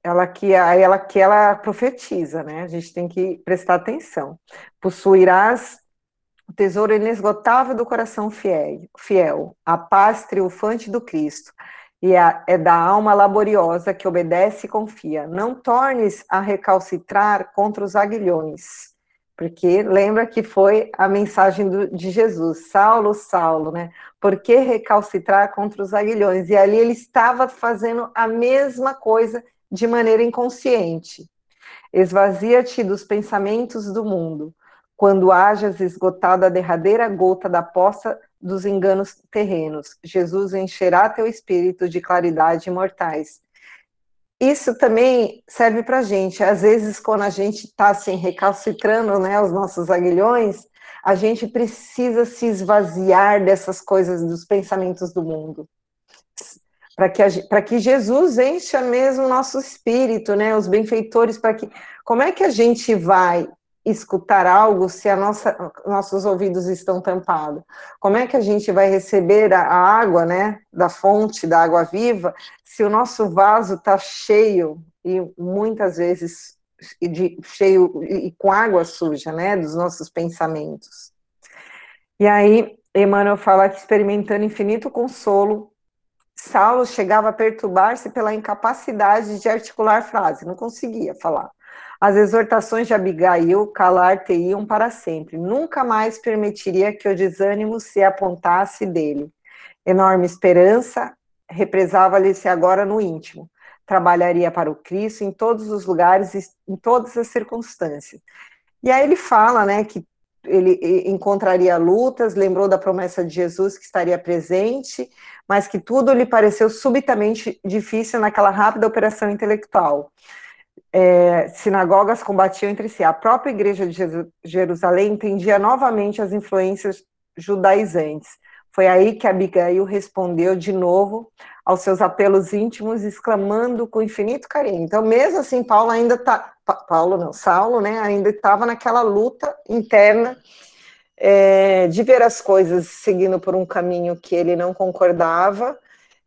ela que ela que ela profetiza, né? A gente tem que prestar atenção. Possuirás o tesouro inesgotável do coração fiel, fiel, a paz triunfante do Cristo, e a, é da alma laboriosa que obedece e confia. Não tornes a recalcitrar contra os aguilhões porque lembra que foi a mensagem do, de Jesus, Saulo, Saulo, né? Por que recalcitrar contra os aguilhões? E ali ele estava fazendo a mesma coisa de maneira inconsciente. Esvazia-te dos pensamentos do mundo, quando hajas esgotado a derradeira gota da poça dos enganos terrenos. Jesus encherá teu espírito de claridade imortais isso também serve para a gente. Às vezes, quando a gente está assim, recalcitrando né, os nossos aguilhões, a gente precisa se esvaziar dessas coisas, dos pensamentos do mundo. Para que, que Jesus encha mesmo o nosso espírito, né, os benfeitores, para que. Como é que a gente vai escutar algo se a nossa, nossos ouvidos estão tampados? Como é que a gente vai receber a, água, né, da fonte da água viva, se o nosso vaso está cheio e muitas vezes de, cheio e com água suja, né, dos nossos pensamentos? E aí, Emmanuel fala que experimentando infinito consolo, Saulo chegava a perturbar-se pela incapacidade de articular frase, não conseguia falar. As exortações de Abigail calar-te-iam para sempre. Nunca mais permitiria que o desânimo se apontasse dele. Enorme esperança represava-lhe-se agora no íntimo. Trabalharia para o Cristo em todos os lugares, em todas as circunstâncias. E aí ele fala, né, que ele encontraria lutas, lembrou da promessa de Jesus que estaria presente, mas que tudo lhe pareceu subitamente difícil naquela rápida operação intelectual é, sinagogas combatiam entre si. A própria igreja de Jerusalém entendia novamente as influências judaizantes. Foi aí que Abigail respondeu de novo aos seus apelos íntimos, exclamando com infinito carinho. Então, mesmo assim, Paulo ainda está, Paulo não, Saulo, né, ainda estava naquela luta interna é, de ver as coisas seguindo por um caminho que ele não concordava.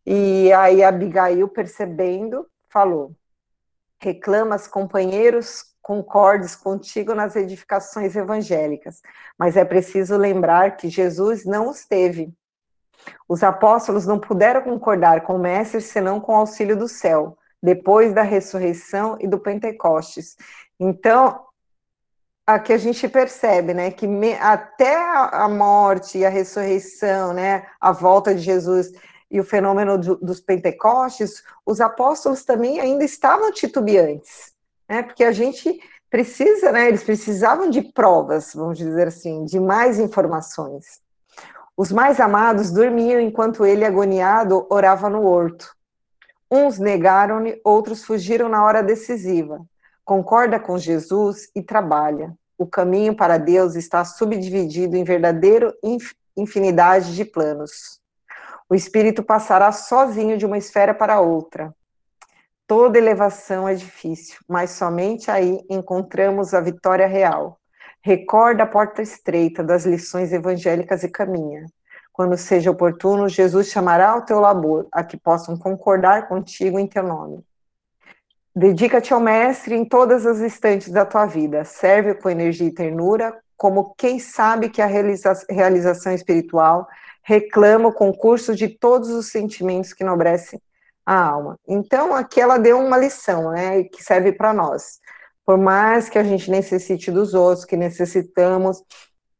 E aí Abigail, percebendo, falou: reclamas companheiros concordes contigo nas edificações evangélicas, mas é preciso lembrar que Jesus não os teve. Os apóstolos não puderam concordar com o Mestre senão com o auxílio do céu, depois da ressurreição e do Pentecostes. Então, aqui a gente percebe, né, que me, até a morte e a ressurreição, né, a volta de Jesus e o fenômeno do, dos Pentecostes, os apóstolos também ainda estavam titubeantes, né? Porque a gente precisa, né? Eles precisavam de provas, vamos dizer assim, de mais informações. Os mais amados dormiam enquanto ele, agoniado, orava no horto. Uns negaram-lhe, outros fugiram na hora decisiva. Concorda com Jesus e trabalha. O caminho para Deus está subdividido em verdadeiro infinidade de planos. O espírito passará sozinho de uma esfera para outra. Toda elevação é difícil, mas somente aí encontramos a vitória real. Recorda a porta estreita das lições evangélicas e caminha. Quando seja oportuno, Jesus chamará ao teu labor, a que possam concordar contigo em teu nome. Dedica-te ao Mestre em todas as instantes da tua vida. Serve com energia e ternura, como quem sabe que a realiza realização espiritual reclama o concurso de todos os sentimentos que enobrecem a alma. Então, aqui ela deu uma lição, né, que serve para nós. Por mais que a gente necessite dos outros, que necessitamos,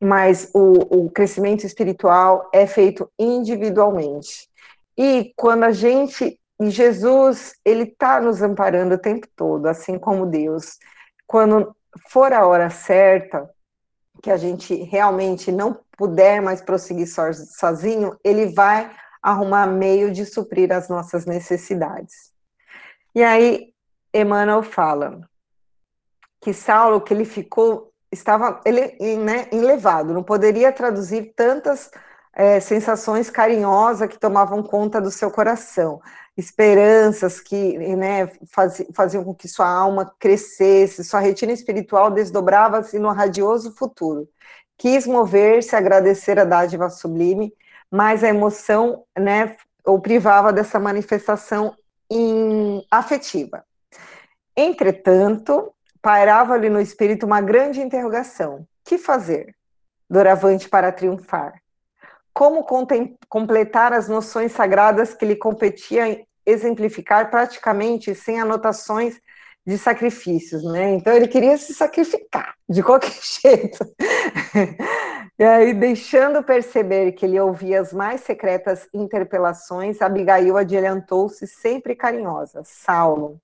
mas o, o crescimento espiritual é feito individualmente. E quando a gente e Jesus, ele está nos amparando o tempo todo, assim como Deus. Quando for a hora certa, que a gente realmente não puder mais prosseguir sozinho, ele vai arrumar meio de suprir as nossas necessidades. E aí, Emmanuel fala que Saulo, que ele ficou, estava ele, né, enlevado, não poderia traduzir tantas é, sensações carinhosas que tomavam conta do seu coração esperanças que né, faziam com que sua alma crescesse, sua retina espiritual desdobrava-se no radioso futuro. Quis mover-se, agradecer a dádiva sublime, mas a emoção né, o privava dessa manifestação afetiva. Entretanto, pairava-lhe no espírito uma grande interrogação: que fazer? Doravante para triunfar como completar as noções sagradas que lhe competia exemplificar praticamente sem anotações de sacrifícios, né? Então ele queria se sacrificar de qualquer jeito. e aí, deixando perceber que ele ouvia as mais secretas interpelações, Abigail adiantou-se sempre carinhosa. Saulo,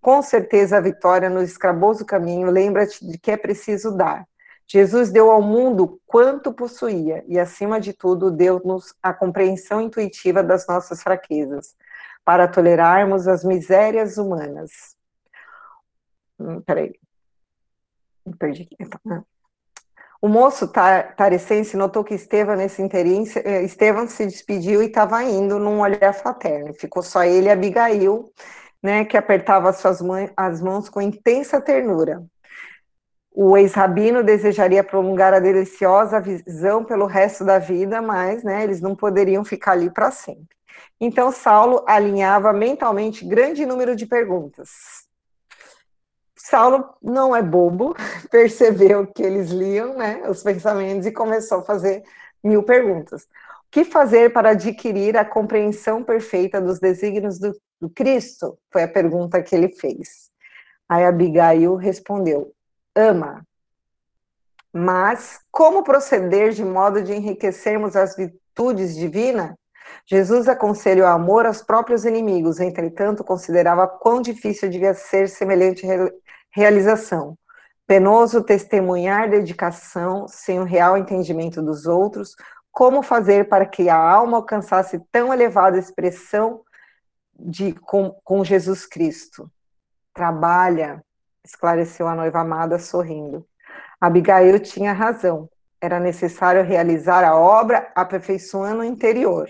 com certeza a vitória no escraboso caminho, lembra-te de que é preciso dar. Jesus deu ao mundo quanto possuía e, acima de tudo, deu-nos a compreensão intuitiva das nossas fraquezas, para tolerarmos as misérias humanas. Hum, peraí. Perdi aqui. O moço tarecense notou que Estevão, nesse interim, eh, Estevão se despediu e estava indo num olhar fraterno. Ficou só ele e Abigail, né, que apertava as suas mãos, as mãos com intensa ternura. O ex-rabino desejaria prolongar a deliciosa visão pelo resto da vida, mas né, eles não poderiam ficar ali para sempre. Então, Saulo alinhava mentalmente grande número de perguntas. Saulo não é bobo, percebeu que eles liam né, os pensamentos e começou a fazer mil perguntas. O que fazer para adquirir a compreensão perfeita dos desígnios do, do Cristo? Foi a pergunta que ele fez. Aí Abigail respondeu: ama. Mas como proceder de modo de enriquecermos as virtudes divinas? Jesus aconselha o amor aos próprios inimigos, entretanto, considerava quão difícil devia ser semelhante realização. Penoso testemunhar dedicação sem o real entendimento dos outros, como fazer para que a alma alcançasse tão elevada expressão de com, com Jesus Cristo? Trabalha, esclareceu a noiva amada sorrindo. Abigail tinha razão. Era necessário realizar a obra aperfeiçoando o interior.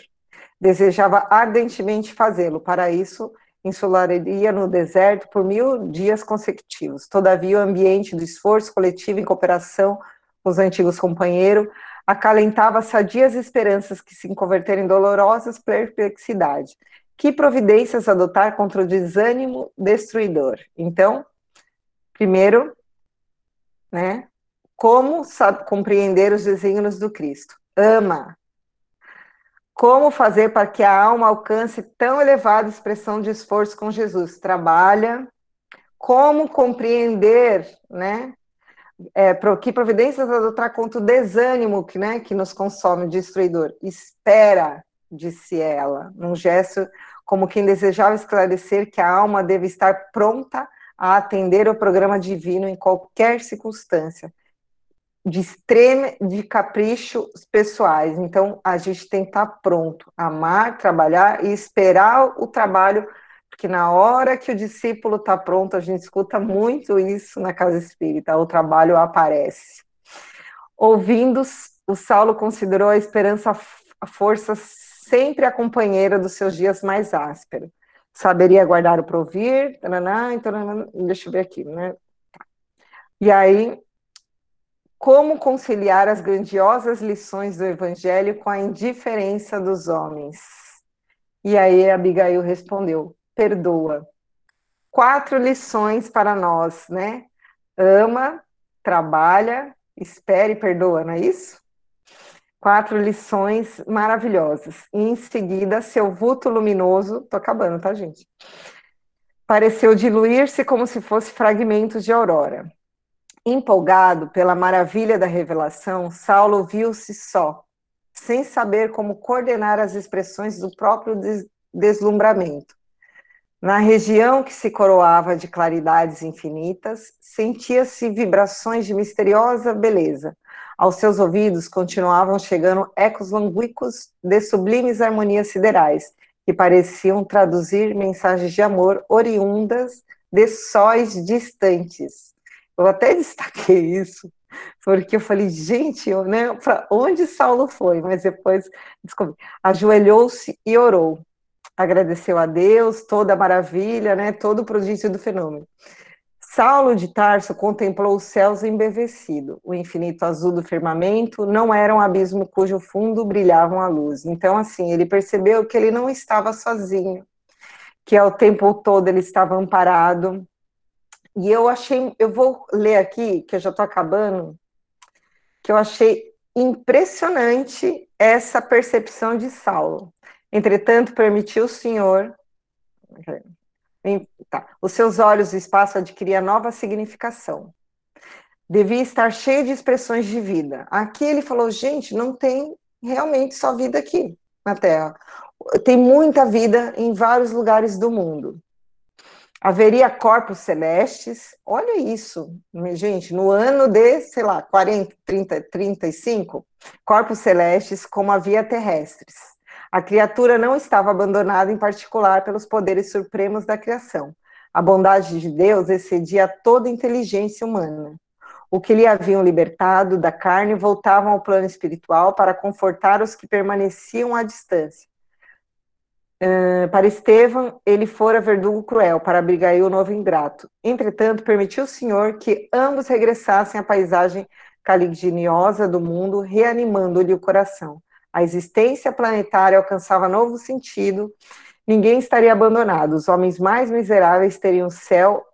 Desejava ardentemente fazê-lo. Para isso, insularia no deserto por mil dias consecutivos. Todavia, o ambiente do esforço coletivo em cooperação com os antigos companheiros acalentava sadias esperanças que se converteram em dolorosas perplexidades. Que providências adotar contra o desânimo destruidor? Então, Primeiro, né? Como sabe, compreender os desígnios do Cristo? Ama. Como fazer para que a alma alcance tão elevada expressão de esforço com Jesus? Trabalha. Como compreender, né? É, que providências adotar contra o desânimo que, né, que nos consome, destruidor? Espera, disse ela, num gesto como quem desejava esclarecer que a alma deve estar pronta a atender ao programa divino em qualquer circunstância, de extremo de caprichos pessoais. Então, a gente tem que estar pronto, amar, trabalhar e esperar o trabalho, porque na hora que o discípulo está pronto, a gente escuta muito isso na casa espírita, o trabalho aparece. Ouvindo, o Saulo considerou a esperança a força sempre a companheira dos seus dias mais ásperos saberia guardar o provir, taraná, taraná, deixa eu ver aqui, né? E aí, Como conciliar as grandiosas lições do Evangelho com a indiferença dos homens? E aí Abigail respondeu: perdoa. Quatro lições para nós, né? Ama, trabalha, espere e perdoa, não é isso? Quatro lições maravilhosas. E em seguida, seu vulto luminoso, tô acabando, tá, gente? Pareceu diluir-se como se fosse fragmentos de aurora. Empolgado pela maravilha da revelação, Saulo viu-se só, sem saber como coordenar as expressões do próprio des deslumbramento. Na região que se coroava de claridades infinitas, sentia-se vibrações de misteriosa beleza. Aos seus ouvidos continuavam chegando ecos longínquos de sublimes harmonias siderais, que pareciam traduzir mensagens de amor oriundas de sóis distantes. Eu até destaquei isso, porque eu falei, gente, né, para onde Saulo foi? Mas depois descobri. Ajoelhou-se e orou. Agradeceu a Deus toda a maravilha, né, todo o prodígio do fenômeno. Saulo de Tarso contemplou os céus embevecido. O infinito azul do firmamento não era um abismo cujo fundo brilhava a luz. Então, assim, ele percebeu que ele não estava sozinho, que ao tempo todo ele estava amparado. E eu achei, eu vou ler aqui, que eu já estou acabando, que eu achei impressionante essa percepção de Saulo. Entretanto, permitiu o Senhor Tá. Os seus olhos, o espaço adquiria nova significação. Devia estar cheio de expressões de vida. Aqui ele falou, gente, não tem realmente só vida aqui na Terra. Tem muita vida em vários lugares do mundo. Haveria corpos celestes, olha isso, gente, no ano de, sei lá, 40, 30, 35, corpos celestes como havia terrestres. A criatura não estava abandonada, em particular, pelos poderes supremos da criação. A bondade de Deus excedia toda inteligência humana. O que lhe haviam libertado da carne voltavam ao plano espiritual para confortar os que permaneciam à distância. Uh, para Estevão, ele fora verdugo cruel, para Abigail, o novo ingrato. Entretanto, permitiu o Senhor que ambos regressassem à paisagem caliginosa do mundo, reanimando-lhe o coração a existência planetária alcançava novo sentido, ninguém estaria abandonado, os homens mais miseráveis teriam céu,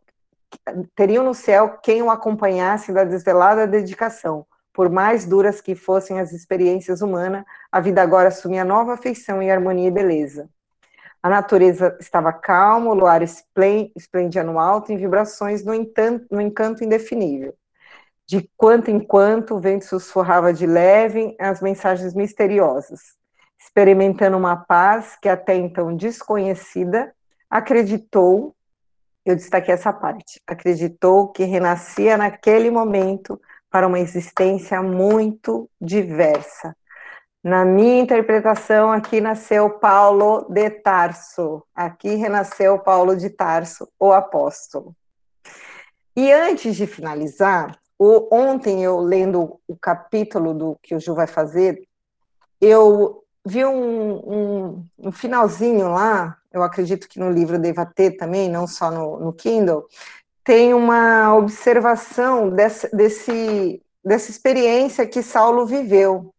teriam no céu quem o acompanhasse da desvelada dedicação. Por mais duras que fossem as experiências humanas, a vida agora assumia nova afeição e harmonia e beleza. A natureza estava calma, o luar esplendia no alto em vibrações no, entanto, no encanto indefinível. De quanto em quanto o vento sussurrava de leve as mensagens misteriosas. Experimentando uma paz que até então desconhecida, acreditou, eu destaquei essa parte, acreditou que renascia naquele momento para uma existência muito diversa. Na minha interpretação, aqui nasceu Paulo de Tarso. Aqui renasceu Paulo de Tarso, o apóstolo. E antes de finalizar, o, ontem, eu lendo o capítulo do que o Ju vai fazer, eu vi um, um, um finalzinho lá, eu acredito que no livro deva ter também, não só no, no Kindle, tem uma observação desse, desse, dessa experiência que Saulo viveu.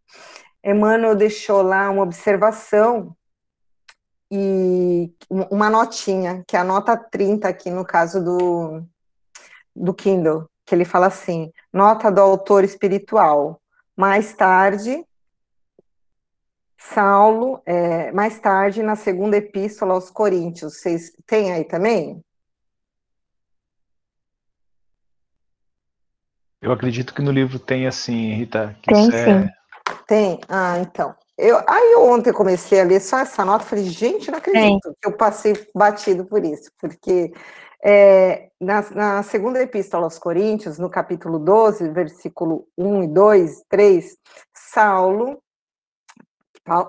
Emmanuel deixou lá uma observação e uma notinha, que é a nota 30 aqui no caso do, do Kindle, que ele fala assim: nota do autor espiritual. Mais tarde, Saulo, é, mais tarde, na segunda epístola aos Coríntios, vocês têm aí também? Eu acredito que no livro tem assim, Rita. tem é... sim. Tem? Ah, então. Eu, aí eu ontem comecei a ler só essa nota, falei, gente, não acredito tem. que eu passei batido por isso, porque é, na, na, segunda epístola aos Coríntios, no capítulo 12, versículo 1 e 2, 3, Saulo,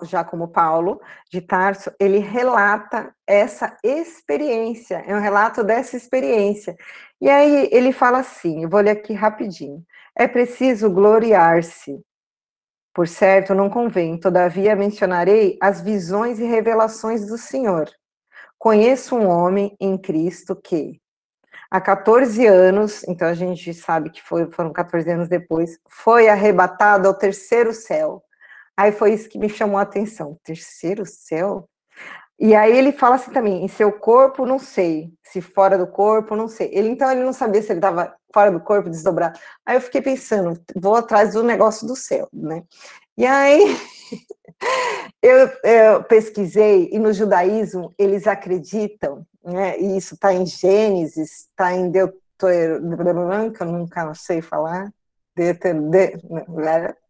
já como Paulo de Tarso, ele relata essa experiência, é um relato dessa experiência. E aí ele fala assim, eu vou ler aqui rapidinho. É preciso gloriar-se. Por certo, não convém, todavia mencionarei as visões e revelações do Senhor Conheço um homem em Cristo que, há 14 anos, então a gente sabe que foi, foram 14 anos depois, foi arrebatado ao terceiro céu. Aí foi isso que me chamou a atenção. Terceiro céu? E aí ele fala assim também, em seu corpo, não sei. Se fora do corpo, não sei. Ele então ele não sabia se ele estava fora do corpo, desdobrado. Aí eu fiquei pensando, vou atrás do negócio do céu, né? E aí eu, eu pesquisei, e no judaísmo eles acreditam, né? E isso está em Gênesis, está em Deuteronômio, que eu nunca sei falar.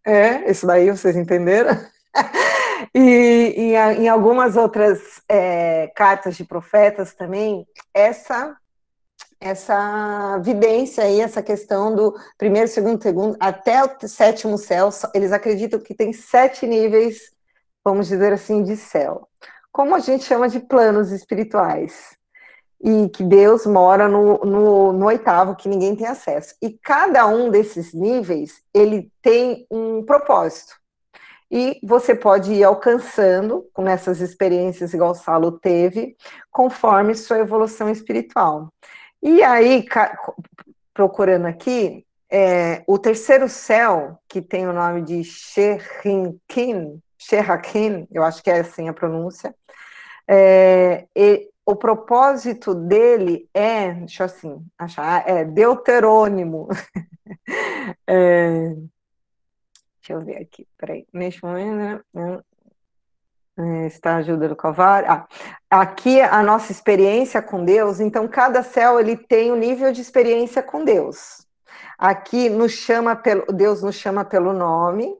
É, isso daí vocês entenderam? e, e em algumas outras é, cartas de profetas também, essa essa vidência aí, essa questão do primeiro, segundo, segundo, até o sétimo céu, eles acreditam que tem sete níveis, vamos dizer assim, de céu. Como a gente chama de planos espirituais. E que Deus mora no, no, no oitavo, que ninguém tem acesso. E cada um desses níveis, ele tem um propósito e você pode ir alcançando com essas experiências igual o Salo teve, conforme sua evolução espiritual. E aí, procurando aqui, é, o terceiro céu, que tem o nome de Sherrinkin, Sherrakin, eu acho que é assim a pronúncia, é, o propósito dele é, deixa eu assim, achar, é deuterônimo. é, Deixa eu ver aqui, peraí. Neste momento, né? É, está a ajuda do Calvário. Ah, aqui a nossa experiência com Deus, então cada céu ele tem um nível de experiência com Deus. Aqui nos chama pelo Deus nos chama pelo nome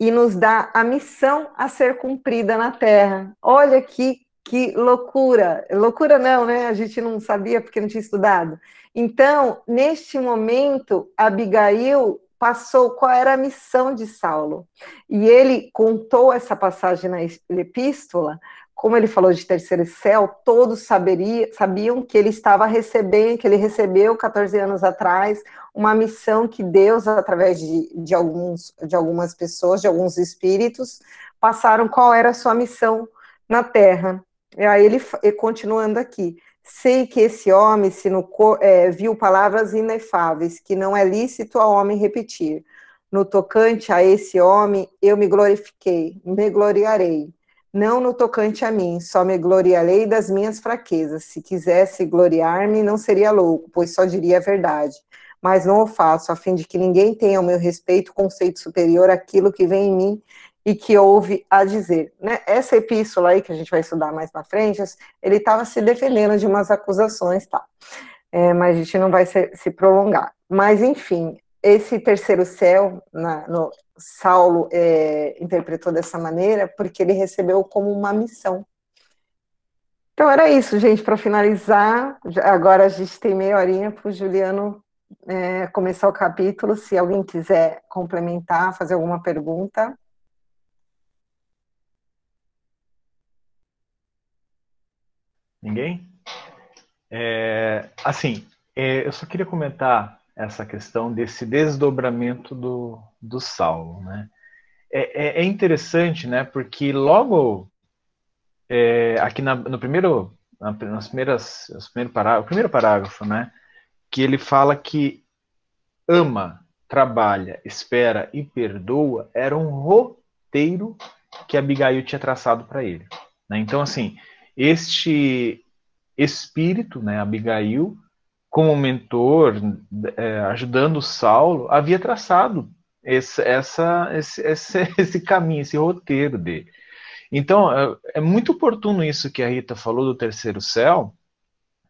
e nos dá a missão a ser cumprida na terra. Olha que que loucura! Loucura não, né? A gente não sabia porque não tinha estudado. Então, neste momento, Abigail passou qual era a missão de Saulo. E ele contou essa passagem na epístola, como ele falou de terceiro céu, todos saberia, sabiam que ele estava recebendo, que ele recebeu 14 anos atrás, uma missão que Deus, através de, de, alguns, de algumas pessoas, de alguns espíritos, passaram qual era a sua missão na Terra. E aí ele, continuando aqui, Sei que esse homem se no, é, viu palavras inefáveis, que não é lícito ao homem repetir. No tocante a esse homem, eu me glorifiquei, me gloriarei. Não no tocante a mim, só me gloriarei das minhas fraquezas. Se quisesse gloriar-me, não seria louco, pois só diria a verdade. Mas não o faço, a fim de que ninguém tenha ao meu respeito conceito superior àquilo que vem em mim e que houve a dizer. Né? Essa epístola aí, que a gente vai estudar mais na frente, ele estava se defendendo de umas acusações, tá? É, mas a gente não vai se, se, prolongar. Mas, enfim, esse terceiro céu, na, no, Saulo é, interpretou dessa maneira porque ele recebeu como uma missão. Então era isso, gente, para finalizar. Agora a gente tem meia horinha para o Juliano é, começar o capítulo. Se alguém quiser complementar, fazer alguma pergunta. Ninguém? É, assim, é, eu só queria comentar essa questão desse desdobramento do, do Saulo, né? É, é, é interessante, né? Porque logo é, aqui na, no primeiro, nas primeiras, nos primeiro parágrafo, primeiro parágrafo, né? Que ele fala que ama, trabalha, espera e perdoa era um roteiro que Abigail tinha traçado para ele. Né? Então, assim, este espírito, né, Abigail, como mentor, é, ajudando Saulo, havia traçado esse, essa, esse, esse, esse, caminho, esse roteiro dele. Então, é, é muito oportuno isso que a Rita falou do terceiro céu,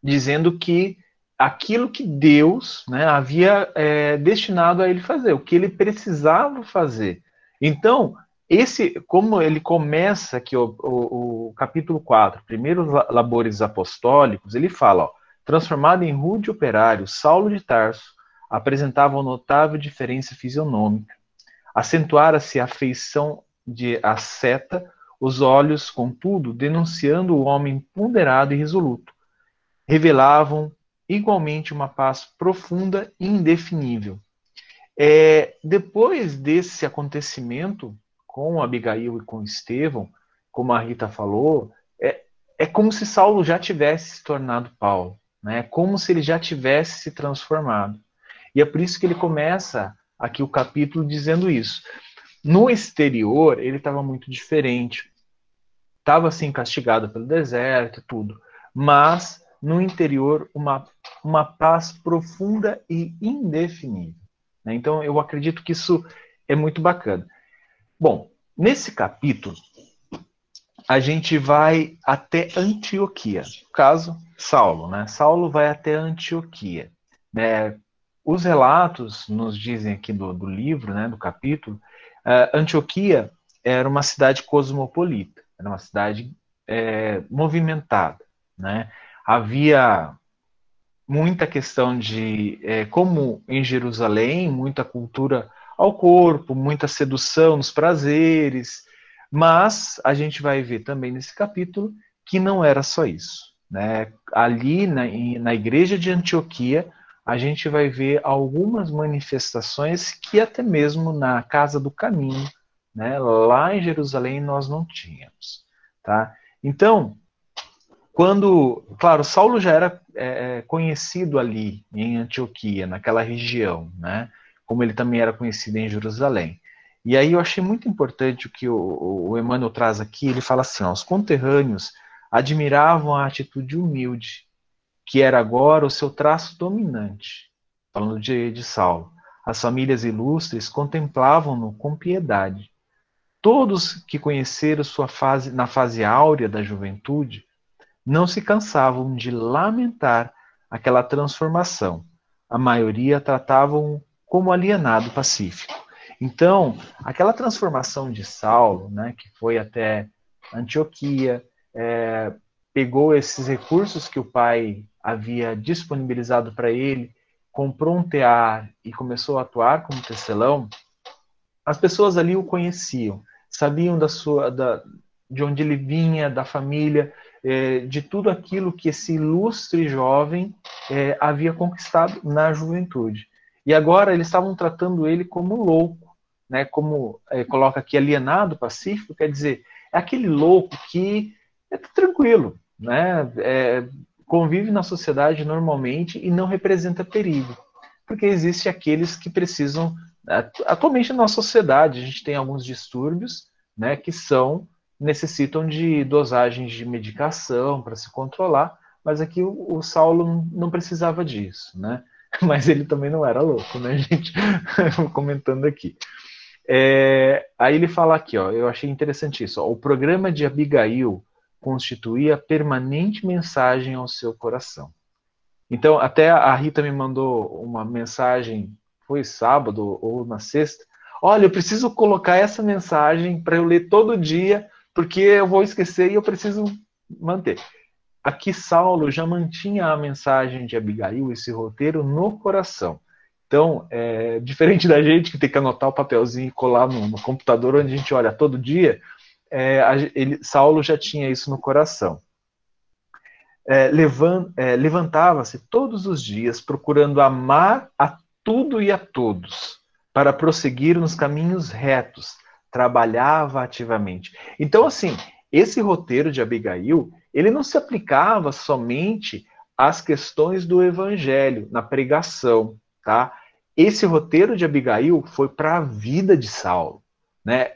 dizendo que aquilo que Deus né, havia é, destinado a ele fazer, o que ele precisava fazer. Então, esse, como ele começa aqui o, o, o capítulo 4, primeiros labores apostólicos, ele fala, ó, transformado em rude operário, Saulo de Tarso apresentava uma notável diferença fisionômica. Acentuara-se a feição de asceta, os olhos, contudo, denunciando o homem ponderado e resoluto. Revelavam igualmente uma paz profunda e indefinível. É, depois desse acontecimento, com Abigail e com Estevão, como a Rita falou, é, é como se Saulo já tivesse se tornado Paulo. Né? Como se ele já tivesse se transformado. E é por isso que ele começa aqui o capítulo dizendo isso. No exterior, ele estava muito diferente. Estava assim castigado pelo deserto tudo, mas no interior uma, uma paz profunda e indefinível. Né? Então eu acredito que isso é muito bacana. Bom, nesse capítulo a gente vai até Antioquia. Caso Saulo, né? Saulo vai até Antioquia. Né? Os relatos nos dizem aqui do, do livro, né, do capítulo, uh, Antioquia era uma cidade cosmopolita, era uma cidade é, movimentada, né? Havia muita questão de, é, como em Jerusalém, muita cultura ao corpo, muita sedução nos prazeres, mas a gente vai ver também nesse capítulo que não era só isso. Né? Ali na, na igreja de Antioquia, a gente vai ver algumas manifestações que até mesmo na Casa do Caminho, né, lá em Jerusalém, nós não tínhamos. Tá? Então, quando, claro, Saulo já era é, é conhecido ali em Antioquia, naquela região, né, como ele também era conhecido em Jerusalém. E aí eu achei muito importante o que o, o Emmanuel traz aqui. Ele fala assim: ó, os conterrâneos admiravam a atitude humilde, que era agora o seu traço dominante. Falando de, de Saulo. As famílias ilustres contemplavam-no com piedade. Todos que conheceram sua fase na fase áurea da juventude não se cansavam de lamentar aquela transformação. A maioria tratavam como alienado pacífico. Então, aquela transformação de Saulo, né, que foi até Antioquia, é, pegou esses recursos que o pai havia disponibilizado para ele, comprou um tear e começou a atuar como tecelão, as pessoas ali o conheciam, sabiam da sua, da, de onde ele vinha, da família, é, de tudo aquilo que esse ilustre jovem é, havia conquistado na juventude. E agora eles estavam tratando ele como louco, né, como é, coloca aqui alienado pacífico, quer dizer, é aquele louco que é tranquilo, né, é, convive na sociedade normalmente e não representa perigo, porque existe aqueles que precisam, atualmente na nossa sociedade a gente tem alguns distúrbios, né, que são necessitam de dosagens de medicação para se controlar, mas aqui o, o Saulo não precisava disso, né? Mas ele também não era louco, né, gente? Comentando aqui. É, aí ele fala aqui, ó, eu achei interessante isso. Ó, o programa de Abigail constituía permanente mensagem ao seu coração. Então, até a Rita me mandou uma mensagem, foi sábado ou na sexta. Olha, eu preciso colocar essa mensagem para eu ler todo dia, porque eu vou esquecer e eu preciso manter. Aqui Saulo já mantinha a mensagem de Abigail, esse roteiro, no coração. Então, é, diferente da gente que tem que anotar o papelzinho e colar no, no computador onde a gente olha todo dia, é, a, ele, Saulo já tinha isso no coração. É, é, Levantava-se todos os dias procurando amar a tudo e a todos, para prosseguir nos caminhos retos, trabalhava ativamente. Então, assim, esse roteiro de Abigail, ele não se aplicava somente às questões do evangelho, na pregação, tá? Esse roteiro de Abigail foi para a vida de Saulo, né?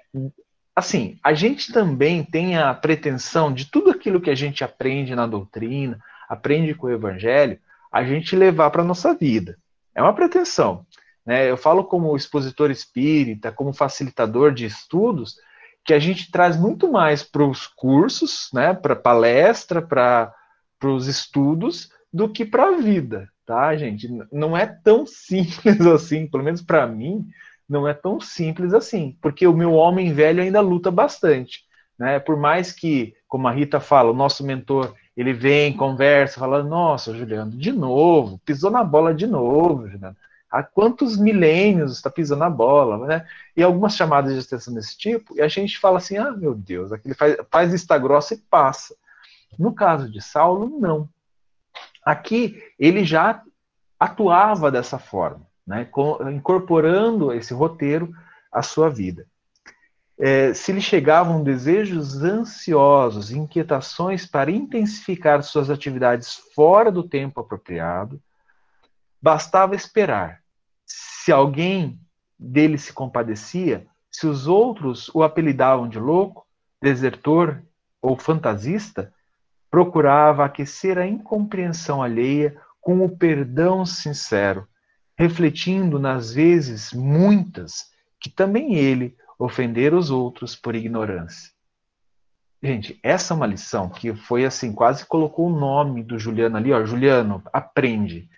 Assim, a gente também tem a pretensão de tudo aquilo que a gente aprende na doutrina, aprende com o evangelho, a gente levar para nossa vida. É uma pretensão, né? Eu falo como expositor espírita, como facilitador de estudos, que a gente traz muito mais para os cursos, né, para palestra, para os estudos, do que para a vida, tá, gente? Não é tão simples assim, pelo menos para mim, não é tão simples assim, porque o meu homem velho ainda luta bastante, né? Por mais que, como a Rita fala, o nosso mentor ele vem, conversa, fala: Nossa, Juliano, de novo, pisou na bola de novo, Juliano. Há quantos milênios está pisando na bola, né? E algumas chamadas de atenção desse tipo, e a gente fala assim: Ah, meu Deus, aquele faz, faz grossa e passa. No caso de Saulo, não. Aqui ele já atuava dessa forma, né, incorporando esse roteiro à sua vida. é, se lhe chegavam desejos ansiosos, inquietações para intensificar suas atividades fora do tempo apropriado, bastava esperar. Se alguém dele se compadecia, se os outros o apelidavam de louco, desertor ou fantasista, procurava aquecer a incompreensão alheia com o perdão sincero, refletindo nas vezes muitas que também ele ofendera os outros por ignorância. Gente, essa é uma lição que foi assim, quase colocou o nome do Juliano ali, ó, Juliano, aprende.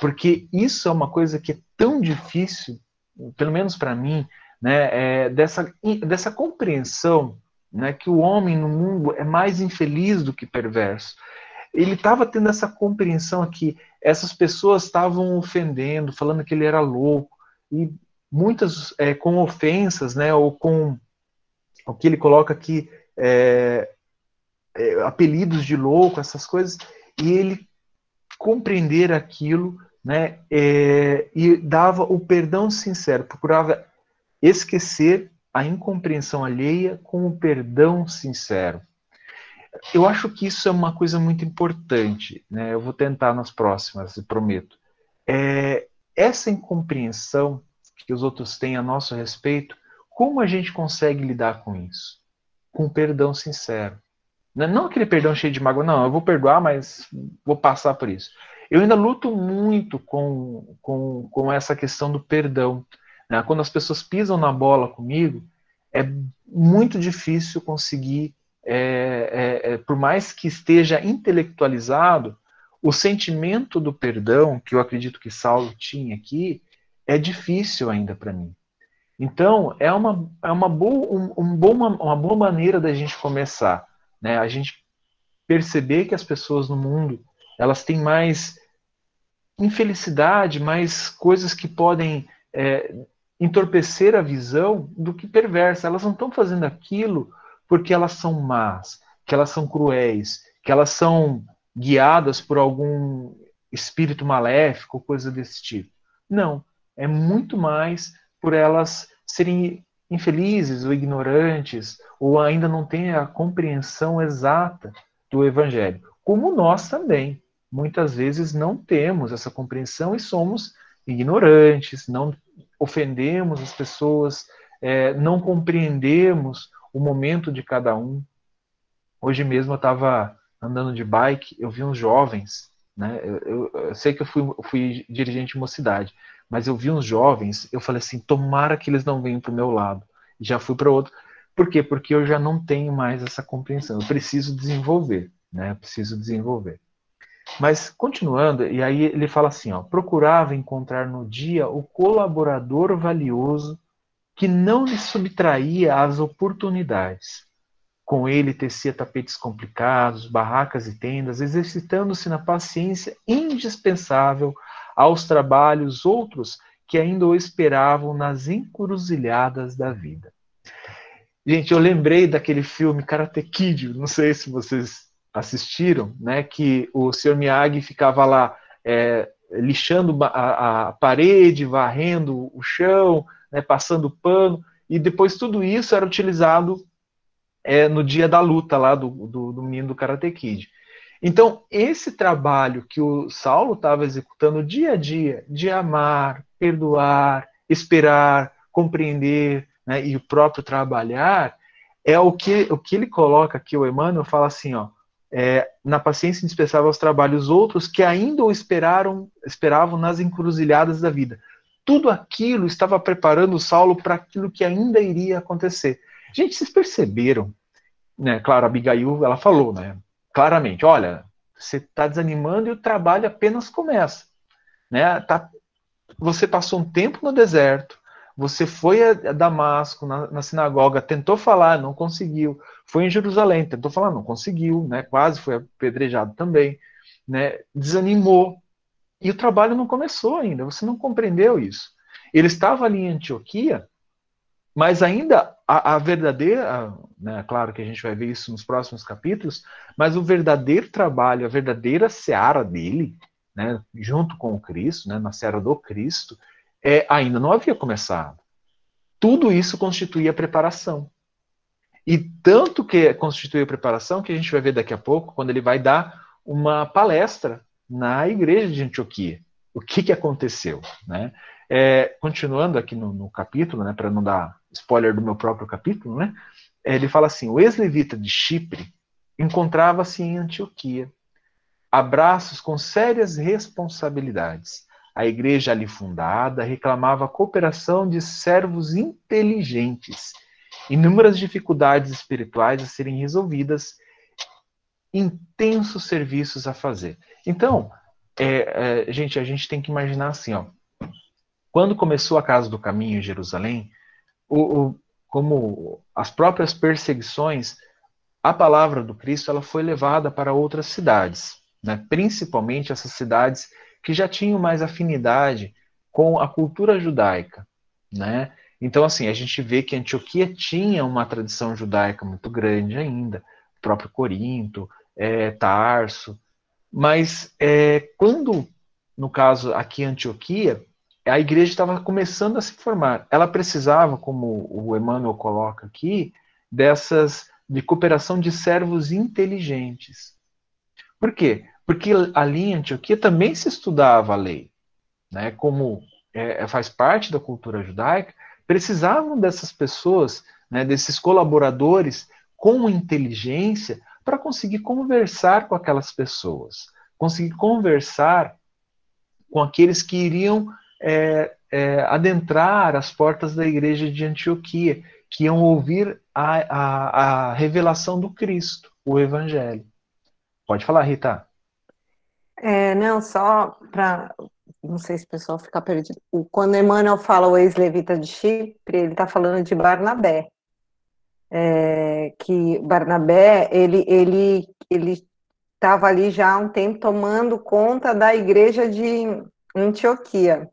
Porque isso é uma coisa que é tão difícil, pelo menos para mim, né, é dessa, dessa compreensão né, que o homem no mundo é mais infeliz do que perverso. Ele estava tendo essa compreensão aqui, essas pessoas estavam ofendendo, falando que ele era louco, e muitas é, com ofensas, né, ou com o que ele coloca aqui, é, é, apelidos de louco, essas coisas, e ele compreender aquilo, né, é, e dava o perdão sincero, procurava esquecer a incompreensão alheia com o perdão sincero. Eu acho que isso é uma coisa muito importante, né? Eu vou tentar nas próximas, prometo. É, essa incompreensão que os outros têm a nosso respeito, como a gente consegue lidar com isso? Com perdão sincero. Né? Não aquele perdão cheio de mágoa, não, eu vou perdoar, mas vou passar por isso. Eu ainda luto muito com, com, com essa questão do perdão. Né? Quando as pessoas pisam na bola comigo, é muito difícil conseguir, é, é, é, por mais que esteja intelectualizado, o sentimento do perdão, que eu acredito que Saulo tinha aqui, é difícil ainda para mim. Então, é uma, é uma, boa, um, um bom, uma, boa maneira da gente começar. Né? A gente perceber que as pessoas no mundo elas têm mais infelicidade, mais coisas que podem é, entorpecer a visão do que perversa. Elas não estão fazendo aquilo porque elas são más, que elas são cruéis, que elas são guiadas por algum espírito maléfico, coisa desse tipo. Não, é muito mais por elas serem infelizes ou ignorantes, ou ainda não têm a compreensão exata do evangelho. Como nós também, muitas vezes não temos essa compreensão e somos ignorantes, não ofendemos as pessoas, é, não compreendemos o momento de cada um. Hoje mesmo eu estava andando de bike, eu vi uns jovens, né? Eu, eu, eu sei que eu fui, fui, dirigente de mocidade, mas eu vi uns jovens, eu falei assim, tomara que eles não venham para o meu lado. Já fui para outro. Por quê? Porque eu já não tenho mais essa compreensão. Eu preciso desenvolver, né? Eu preciso desenvolver. Mas continuando, e aí ele fala assim, ó, procurava encontrar no dia o colaborador valioso que não lhe subtraía as oportunidades. Com ele tecia tapetes complicados, barracas e tendas, exercitando-se na paciência indispensável aos trabalhos outros que ainda o esperavam nas encruzilhadas da vida. Gente, eu lembrei daquele filme Karate Kid, não sei se vocês assistiram, né, que o Sr. Miyagi ficava lá é, lixando a, a, parede, varrendo o chão, né, passando pano, e depois tudo isso era utilizado é, no dia da luta lá do, do, do menino do Karate Kid. Então, esse trabalho que o Saulo estava executando dia a dia, de amar, perdoar, esperar, compreender, né, e o próprio trabalhar, é o que, o que ele coloca aqui, o Emmanuel fala assim, ó, é, na paciência indispensável aos trabalhos outros que ainda o esperaram, esperavam nas encruzilhadas da vida. Tudo aquilo estava preparando Saulo para aquilo que ainda iria acontecer. Gente, vocês perceberam? Né? Claro, Abigail, ela falou, né? Claramente, olha, você está desanimando e o trabalho apenas começa. Né? Tá, você passou um tempo no deserto, você foi a Damasco, na, na, sinagoga, tentou falar, não conseguiu. Foi em Jerusalém, tentou falar, não conseguiu, né? Quase foi apedrejado também, né? Desanimou. E o trabalho não começou ainda, você não compreendeu isso. Ele estava ali em Antioquia, mas ainda a, a verdadeira, né, claro que a gente vai ver isso nos próximos capítulos, mas o verdadeiro trabalho, a verdadeira seara dele, né, junto com o Cristo, né, na seara do Cristo, é, ainda não havia começado. Tudo isso constituía preparação. E tanto que constituiu preparação que a gente vai ver daqui a pouco, quando ele vai dar uma palestra na igreja de Antioquia. O que, que aconteceu? Né? É, continuando aqui no, no capítulo, né, para não dar spoiler do meu próprio capítulo, né, ele fala assim: o ex-levita de Chipre encontrava-se em Antioquia, abraços com sérias responsabilidades. A igreja ali fundada reclamava a cooperação de servos inteligentes, inúmeras dificuldades espirituais a serem resolvidas, intensos serviços a fazer. Então, é, é, gente, a gente tem que imaginar assim, ó. Quando começou a Casa do Caminho em Jerusalém, o, o, como as próprias perseguições, a palavra do Cristo ela foi levada para outras cidades, né? principalmente essas cidades que já tinham mais afinidade com a cultura judaica. Né? Então, assim, a gente vê que Antioquia tinha uma tradição judaica muito grande ainda, o próprio Corinto, é, Tarso, mas é, quando, no caso aqui Antioquia, a igreja estava começando a se formar. Ela precisava, como o Emmanuel coloca aqui, dessas de cooperação de servos inteligentes. Por quê? Porque ali em Antioquia também se estudava a lei, né? Como é, faz parte da cultura judaica, precisavam dessas pessoas, né, desses colaboradores com inteligência para conseguir conversar com aquelas pessoas, conseguir conversar com aqueles que iriam é, é, adentrar as portas da igreja de Antioquia, que iam ouvir a, a, a revelação do Cristo, o Evangelho. Pode falar, Rita. É, não, só para. Não sei se o pessoal fica perdido. Quando Emmanuel fala o ex-levita de Chipre, ele está falando de Barnabé. É, que Barnabé, ele ele ele estava ali já há um tempo tomando conta da igreja de Antioquia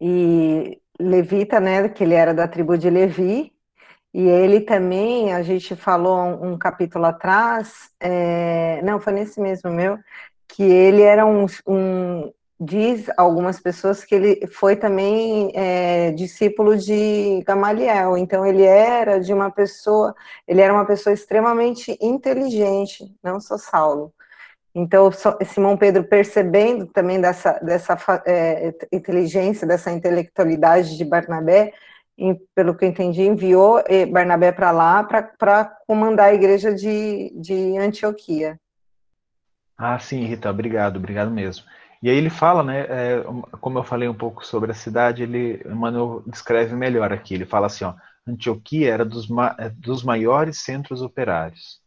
e levita, né, que ele era da tribo de Levi, e ele também, a gente falou um, um capítulo atrás, é, não, foi nesse mesmo meu, que ele era um, um diz algumas pessoas que ele foi também é, discípulo de Gamaliel, então ele era de uma pessoa, ele era uma pessoa extremamente inteligente, não só Saulo. Então, Simão Pedro, percebendo também dessa, dessa é, inteligência, dessa intelectualidade de Barnabé, pelo que eu entendi, enviou Barnabé para lá para comandar a igreja de, de Antioquia. Ah, sim, Rita, obrigado, obrigado mesmo. E aí ele fala, né, é, como eu falei um pouco sobre a cidade, ele, Emmanuel descreve melhor aqui, ele fala assim, ó, Antioquia era dos, é, dos maiores centros operários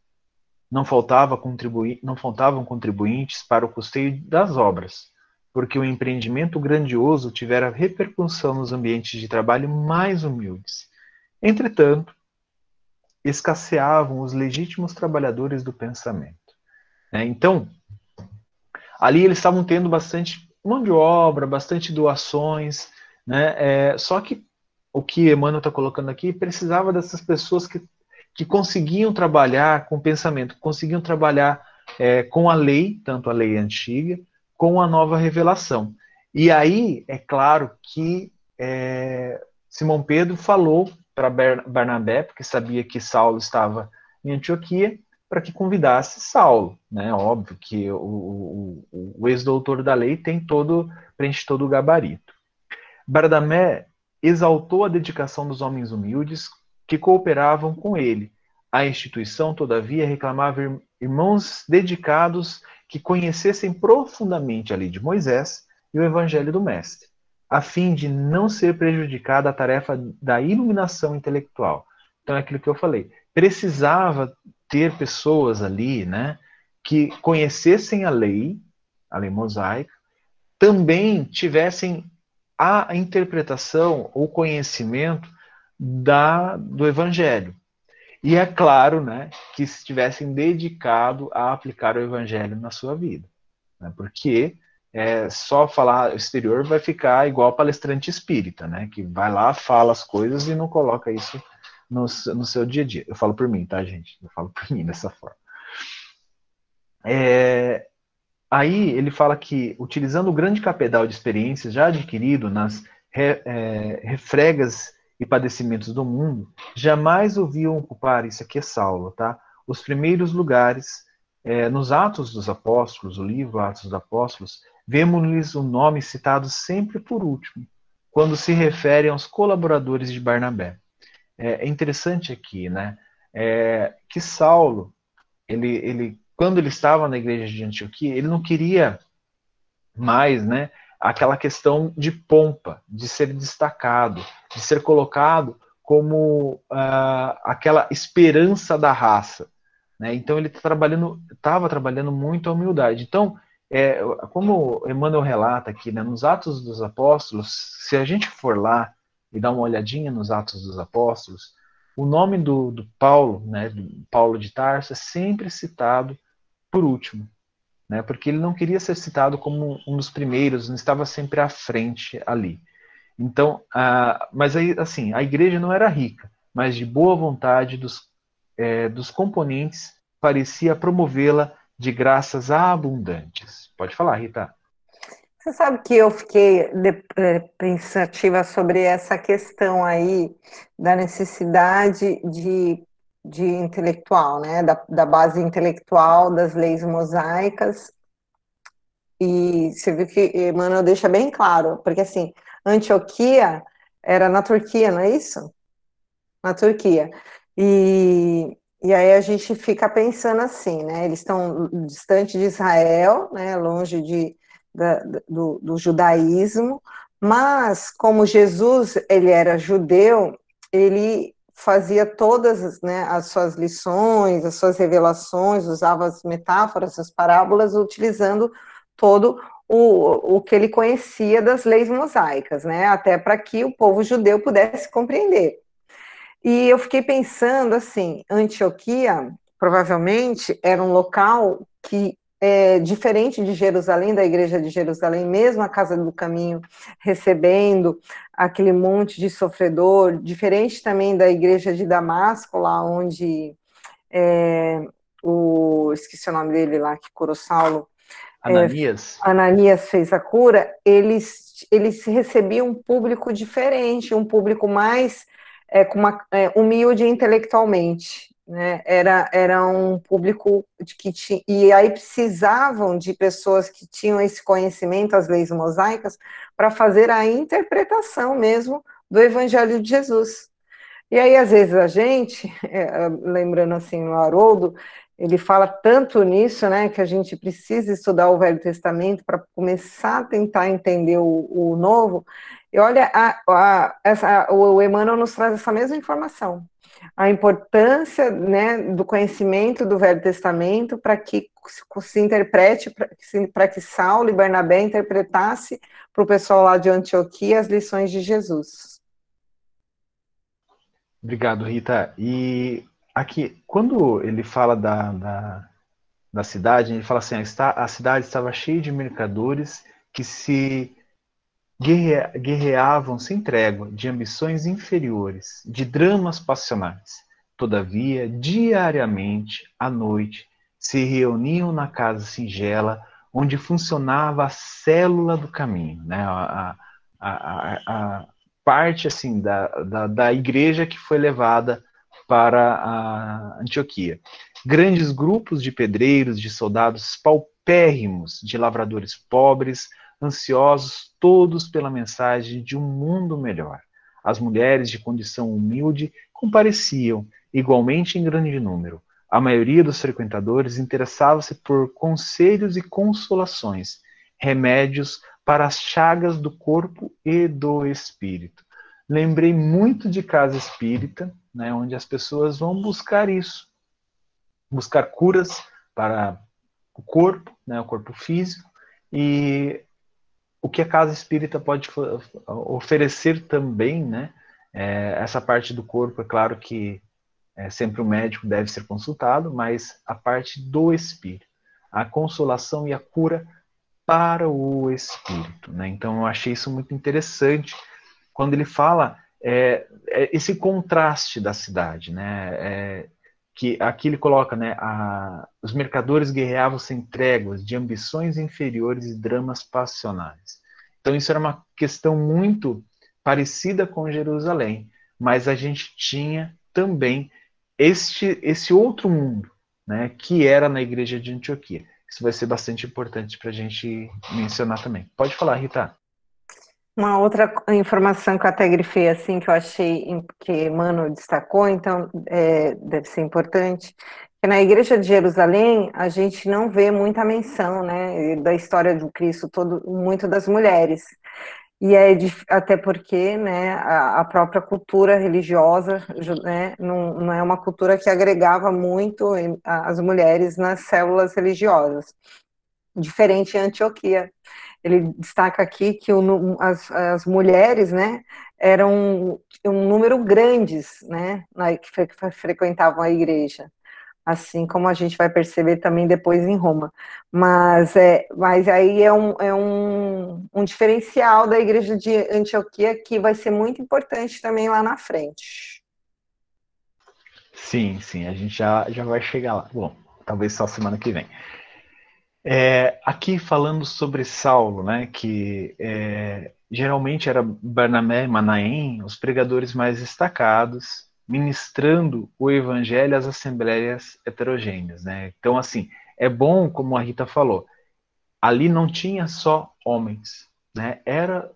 não, faltava contribui não faltavam contribuintes para o custeio das obras, porque o empreendimento grandioso tivera repercussão nos ambientes de trabalho mais humildes. Entretanto, escasseavam os legítimos trabalhadores do pensamento. Né? Então, ali eles estavam tendo bastante mão de obra, bastante doações, né? É, só que o que Emmanuel está colocando aqui precisava dessas pessoas que que conseguiam trabalhar com pensamento, conseguiam trabalhar é, com a lei, tanto a lei antiga, com a nova revelação. E aí, é claro que é, Simão Pedro falou para Barnabé, porque sabia que Saulo estava em Antioquia, para que convidasse Saulo. Né? Óbvio que o, o, o ex-doutor da lei tem todo, preenche todo o gabarito. Barnabé exaltou a dedicação dos homens humildes, que cooperavam com ele. A instituição, todavia, reclamava irmãos dedicados que conhecessem profundamente a lei de Moisés e o evangelho do Mestre, a fim de não ser prejudicada a tarefa da iluminação intelectual. Então, é aquilo que eu falei. Precisava ter pessoas ali, né, que conhecessem a lei, a lei mosaica, também tivessem a interpretação ou conhecimento da, do Evangelho. E é claro né, que estivessem dedicado a aplicar o Evangelho na sua vida. Né, porque é, só falar exterior vai ficar igual palestrante espírita, né, que vai lá, fala as coisas e não coloca isso no, no seu dia a dia. Eu falo por mim, tá, gente? Eu falo por mim dessa forma. É, aí ele fala que, utilizando o grande capedal de experiências já adquirido nas re, é, refregas e padecimentos do mundo, jamais ouviam ocupar, isso aqui é Saulo, tá? Os primeiros lugares, é, nos Atos dos Apóstolos, o livro Atos dos Apóstolos, vemos-lhes o nome citado sempre por último, quando se referem aos colaboradores de Barnabé. É, é interessante aqui, né? É, que Saulo, ele, ele, quando ele estava na igreja de Antioquia, ele não queria mais, né? aquela questão de pompa, de ser destacado, de ser colocado como uh, aquela esperança da raça. Né? Então ele estava tá trabalhando, trabalhando muito a humildade. Então, é, como Emmanuel relata aqui, né, nos Atos dos Apóstolos, se a gente for lá e dar uma olhadinha nos Atos dos Apóstolos, o nome do, do Paulo, né, do Paulo de Tarso, é sempre citado por último né? Porque ele não queria ser citado como um dos primeiros, não estava sempre à frente ali. Então, a, mas aí, assim, a igreja não era rica, mas de boa vontade dos, é, dos componentes parecia promovê-la de graças abundantes. Pode falar, Rita. Você sabe que eu fiquei é, pensativa sobre essa questão aí da necessidade de de intelectual, né, da, da base intelectual das leis mosaicas, e você viu que Emmanuel deixa bem claro, porque assim, Antioquia era na Turquia, não é isso? Na Turquia. E, e aí a gente fica pensando assim, né? Eles estão distante de Israel, né? Longe de, da, do, do judaísmo, mas como Jesus ele era judeu, ele fazia todas né, as suas lições, as suas revelações, usava as metáforas, as parábolas, utilizando todo o, o que ele conhecia das leis mosaicas, né, até para que o povo judeu pudesse compreender. E eu fiquei pensando assim, Antioquia provavelmente era um local que é, diferente de Jerusalém, da igreja de Jerusalém, mesmo a Casa do Caminho recebendo aquele monte de sofredor, diferente também da igreja de Damasco, lá onde é, o. esqueci o nome dele lá, que curou Saulo. É, Ananias. É, Ananias fez a cura, eles, eles recebiam um público diferente, um público mais é, com uma, é, humilde intelectualmente né? Era, era um público de que tinha, e aí precisavam de pessoas que tinham esse conhecimento, as leis mosaicas, para fazer a interpretação mesmo do Evangelho de Jesus. E aí, às vezes, a gente, é, lembrando assim, o Haroldo, ele fala tanto nisso, né, que a gente precisa estudar o Velho Testamento para começar a tentar entender o, o Novo. E olha, a, a, essa, o Emmanuel nos traz essa mesma informação a importância né, do conhecimento do Velho Testamento para que se interprete, para que Saulo e Barnabé interpretasse para o pessoal lá de Antioquia as lições de Jesus. Obrigado, Rita. E aqui, quando ele fala da, da, da cidade, ele fala assim: a cidade estava cheia de mercadores que se guerreavam sem trégua de ambições inferiores, de dramas passionais. Todavia, diariamente, à noite, se reuniam na casa singela, onde funcionava a célula do caminho, né? a, a, a, a parte assim da, da, da igreja que foi levada para a Antioquia. Grandes grupos de pedreiros, de soldados paupérrimos, de lavradores pobres, ansiosos todos pela mensagem de um mundo melhor. As mulheres de condição humilde compareciam, igualmente em grande número. A maioria dos frequentadores interessava-se por conselhos e consolações, remédios para as chagas do corpo e do espírito. Lembrei muito de casa espírita, né, onde as pessoas vão buscar isso, buscar curas para o corpo, né, o corpo físico, e o que a casa espírita pode oferecer também, né? É, essa parte do corpo, é claro que é, sempre o médico deve ser consultado, mas a parte do espírito, a consolação e a cura para o espírito, né? Então eu achei isso muito interessante quando ele fala é, é esse contraste da cidade, né? Que aqui ele coloca, né, a, os mercadores guerreavam sem tréguas de ambições inferiores e dramas passionais. Então isso era uma questão muito parecida com Jerusalém, mas a gente tinha também este, esse outro mundo, né, que era na igreja de Antioquia. Isso vai ser bastante importante para a gente mencionar também. Pode falar, Rita. Uma outra informação que eu até grifei assim, que eu achei que Mano destacou, então é, deve ser importante, que na igreja de Jerusalém a gente não vê muita menção, né, da história do Cristo, todo, muito das mulheres. E é até porque, né, a, própria cultura religiosa, né, não, não é uma cultura que agregava muito as mulheres nas células religiosas. Diferente em Antioquia, ele destaca aqui que o, as, as, mulheres, né, eram um número grandes, né, que, fre, que frequentavam a igreja, assim como a gente vai perceber também depois em Roma. Mas, é, mas aí é, um, é um, um diferencial da igreja de Antioquia que vai ser muito importante também lá na frente. Sim, sim, a gente já, já vai chegar lá. Bom, talvez só semana que vem. É, aqui falando sobre Saulo, né, que é, geralmente era Barnabé e Manaém, os pregadores mais destacados, ministrando o evangelho às assembleias heterogêneas. Né? Então, assim, é bom, como a Rita falou, ali não tinha só homens, né? era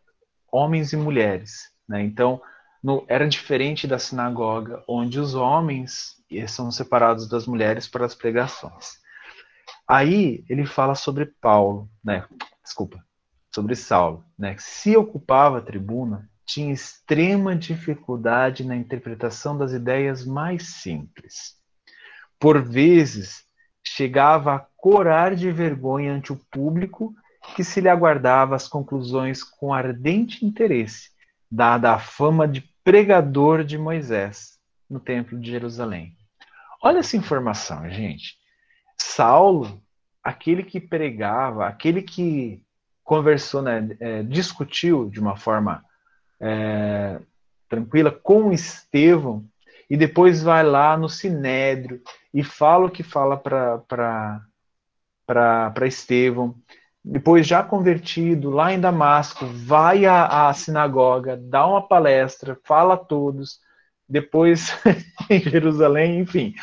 homens e mulheres. Né? Então, no, era diferente da sinagoga, onde os homens são separados das mulheres para as pregações. Aí ele fala sobre Paulo, né? Desculpa, sobre Saulo, né? Se ocupava a tribuna, tinha extrema dificuldade na interpretação das ideias mais simples. Por vezes, chegava a corar de vergonha ante o público que se lhe aguardava as conclusões com ardente interesse, dada a fama de pregador de Moisés no Templo de Jerusalém. Olha essa informação, gente. Saulo, aquele que pregava, aquele que conversou, né, é, discutiu de uma forma é, tranquila com Estevão, e depois vai lá no Sinédrio e fala o que fala para Estevão. Depois, já convertido, lá em Damasco, vai à, à sinagoga, dá uma palestra, fala a todos. Depois, em Jerusalém, enfim,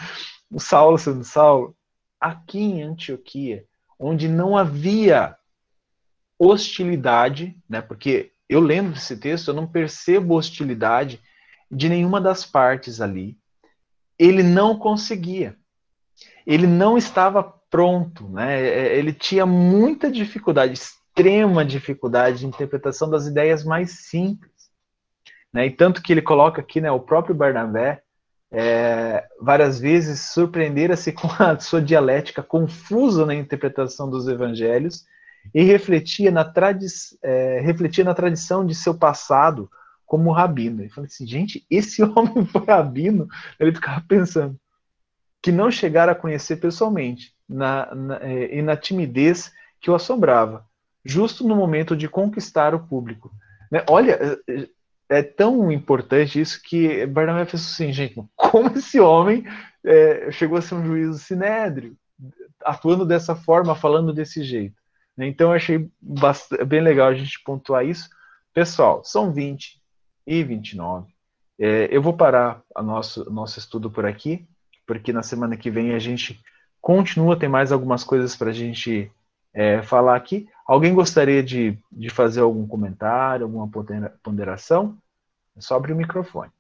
o Saulo sendo Saulo, aqui em Antioquia, onde não havia hostilidade, né? Porque eu lendo esse texto, eu não percebo hostilidade de nenhuma das partes ali. Ele não conseguia. Ele não estava pronto, né? É, ele tinha muita dificuldade, extrema dificuldade de interpretação das ideias mais simples. Né? E tanto que ele coloca aqui, né, o próprio Barnabé, é, várias vezes surpreendera-se com a sua dialética confusa na interpretação dos evangelhos e refletia na, tradi é, refletia na tradição de seu passado como rabino. Ele falou assim, gente, esse homem foi rabino? Ele ficava pensando que não chegara a conhecer pessoalmente na, na, é, e na timidez que o assombrava, justo no momento de conquistar o público. Né? Olha, é, tão importante isso que Barnabé fez assim, gente, como esse homem é, chegou a ser um juiz do sinédrio, atuando dessa forma, falando desse jeito. Então eu achei bem legal a gente pontuar isso. Pessoal, são 20 e 29. É, eu vou parar o nosso, nosso estudo por aqui, porque na semana que vem a gente continua, tem mais algumas coisas para a gente é, falar aqui. Alguém gostaria de, de fazer algum comentário, alguma ponderação? É só abrir o microfone.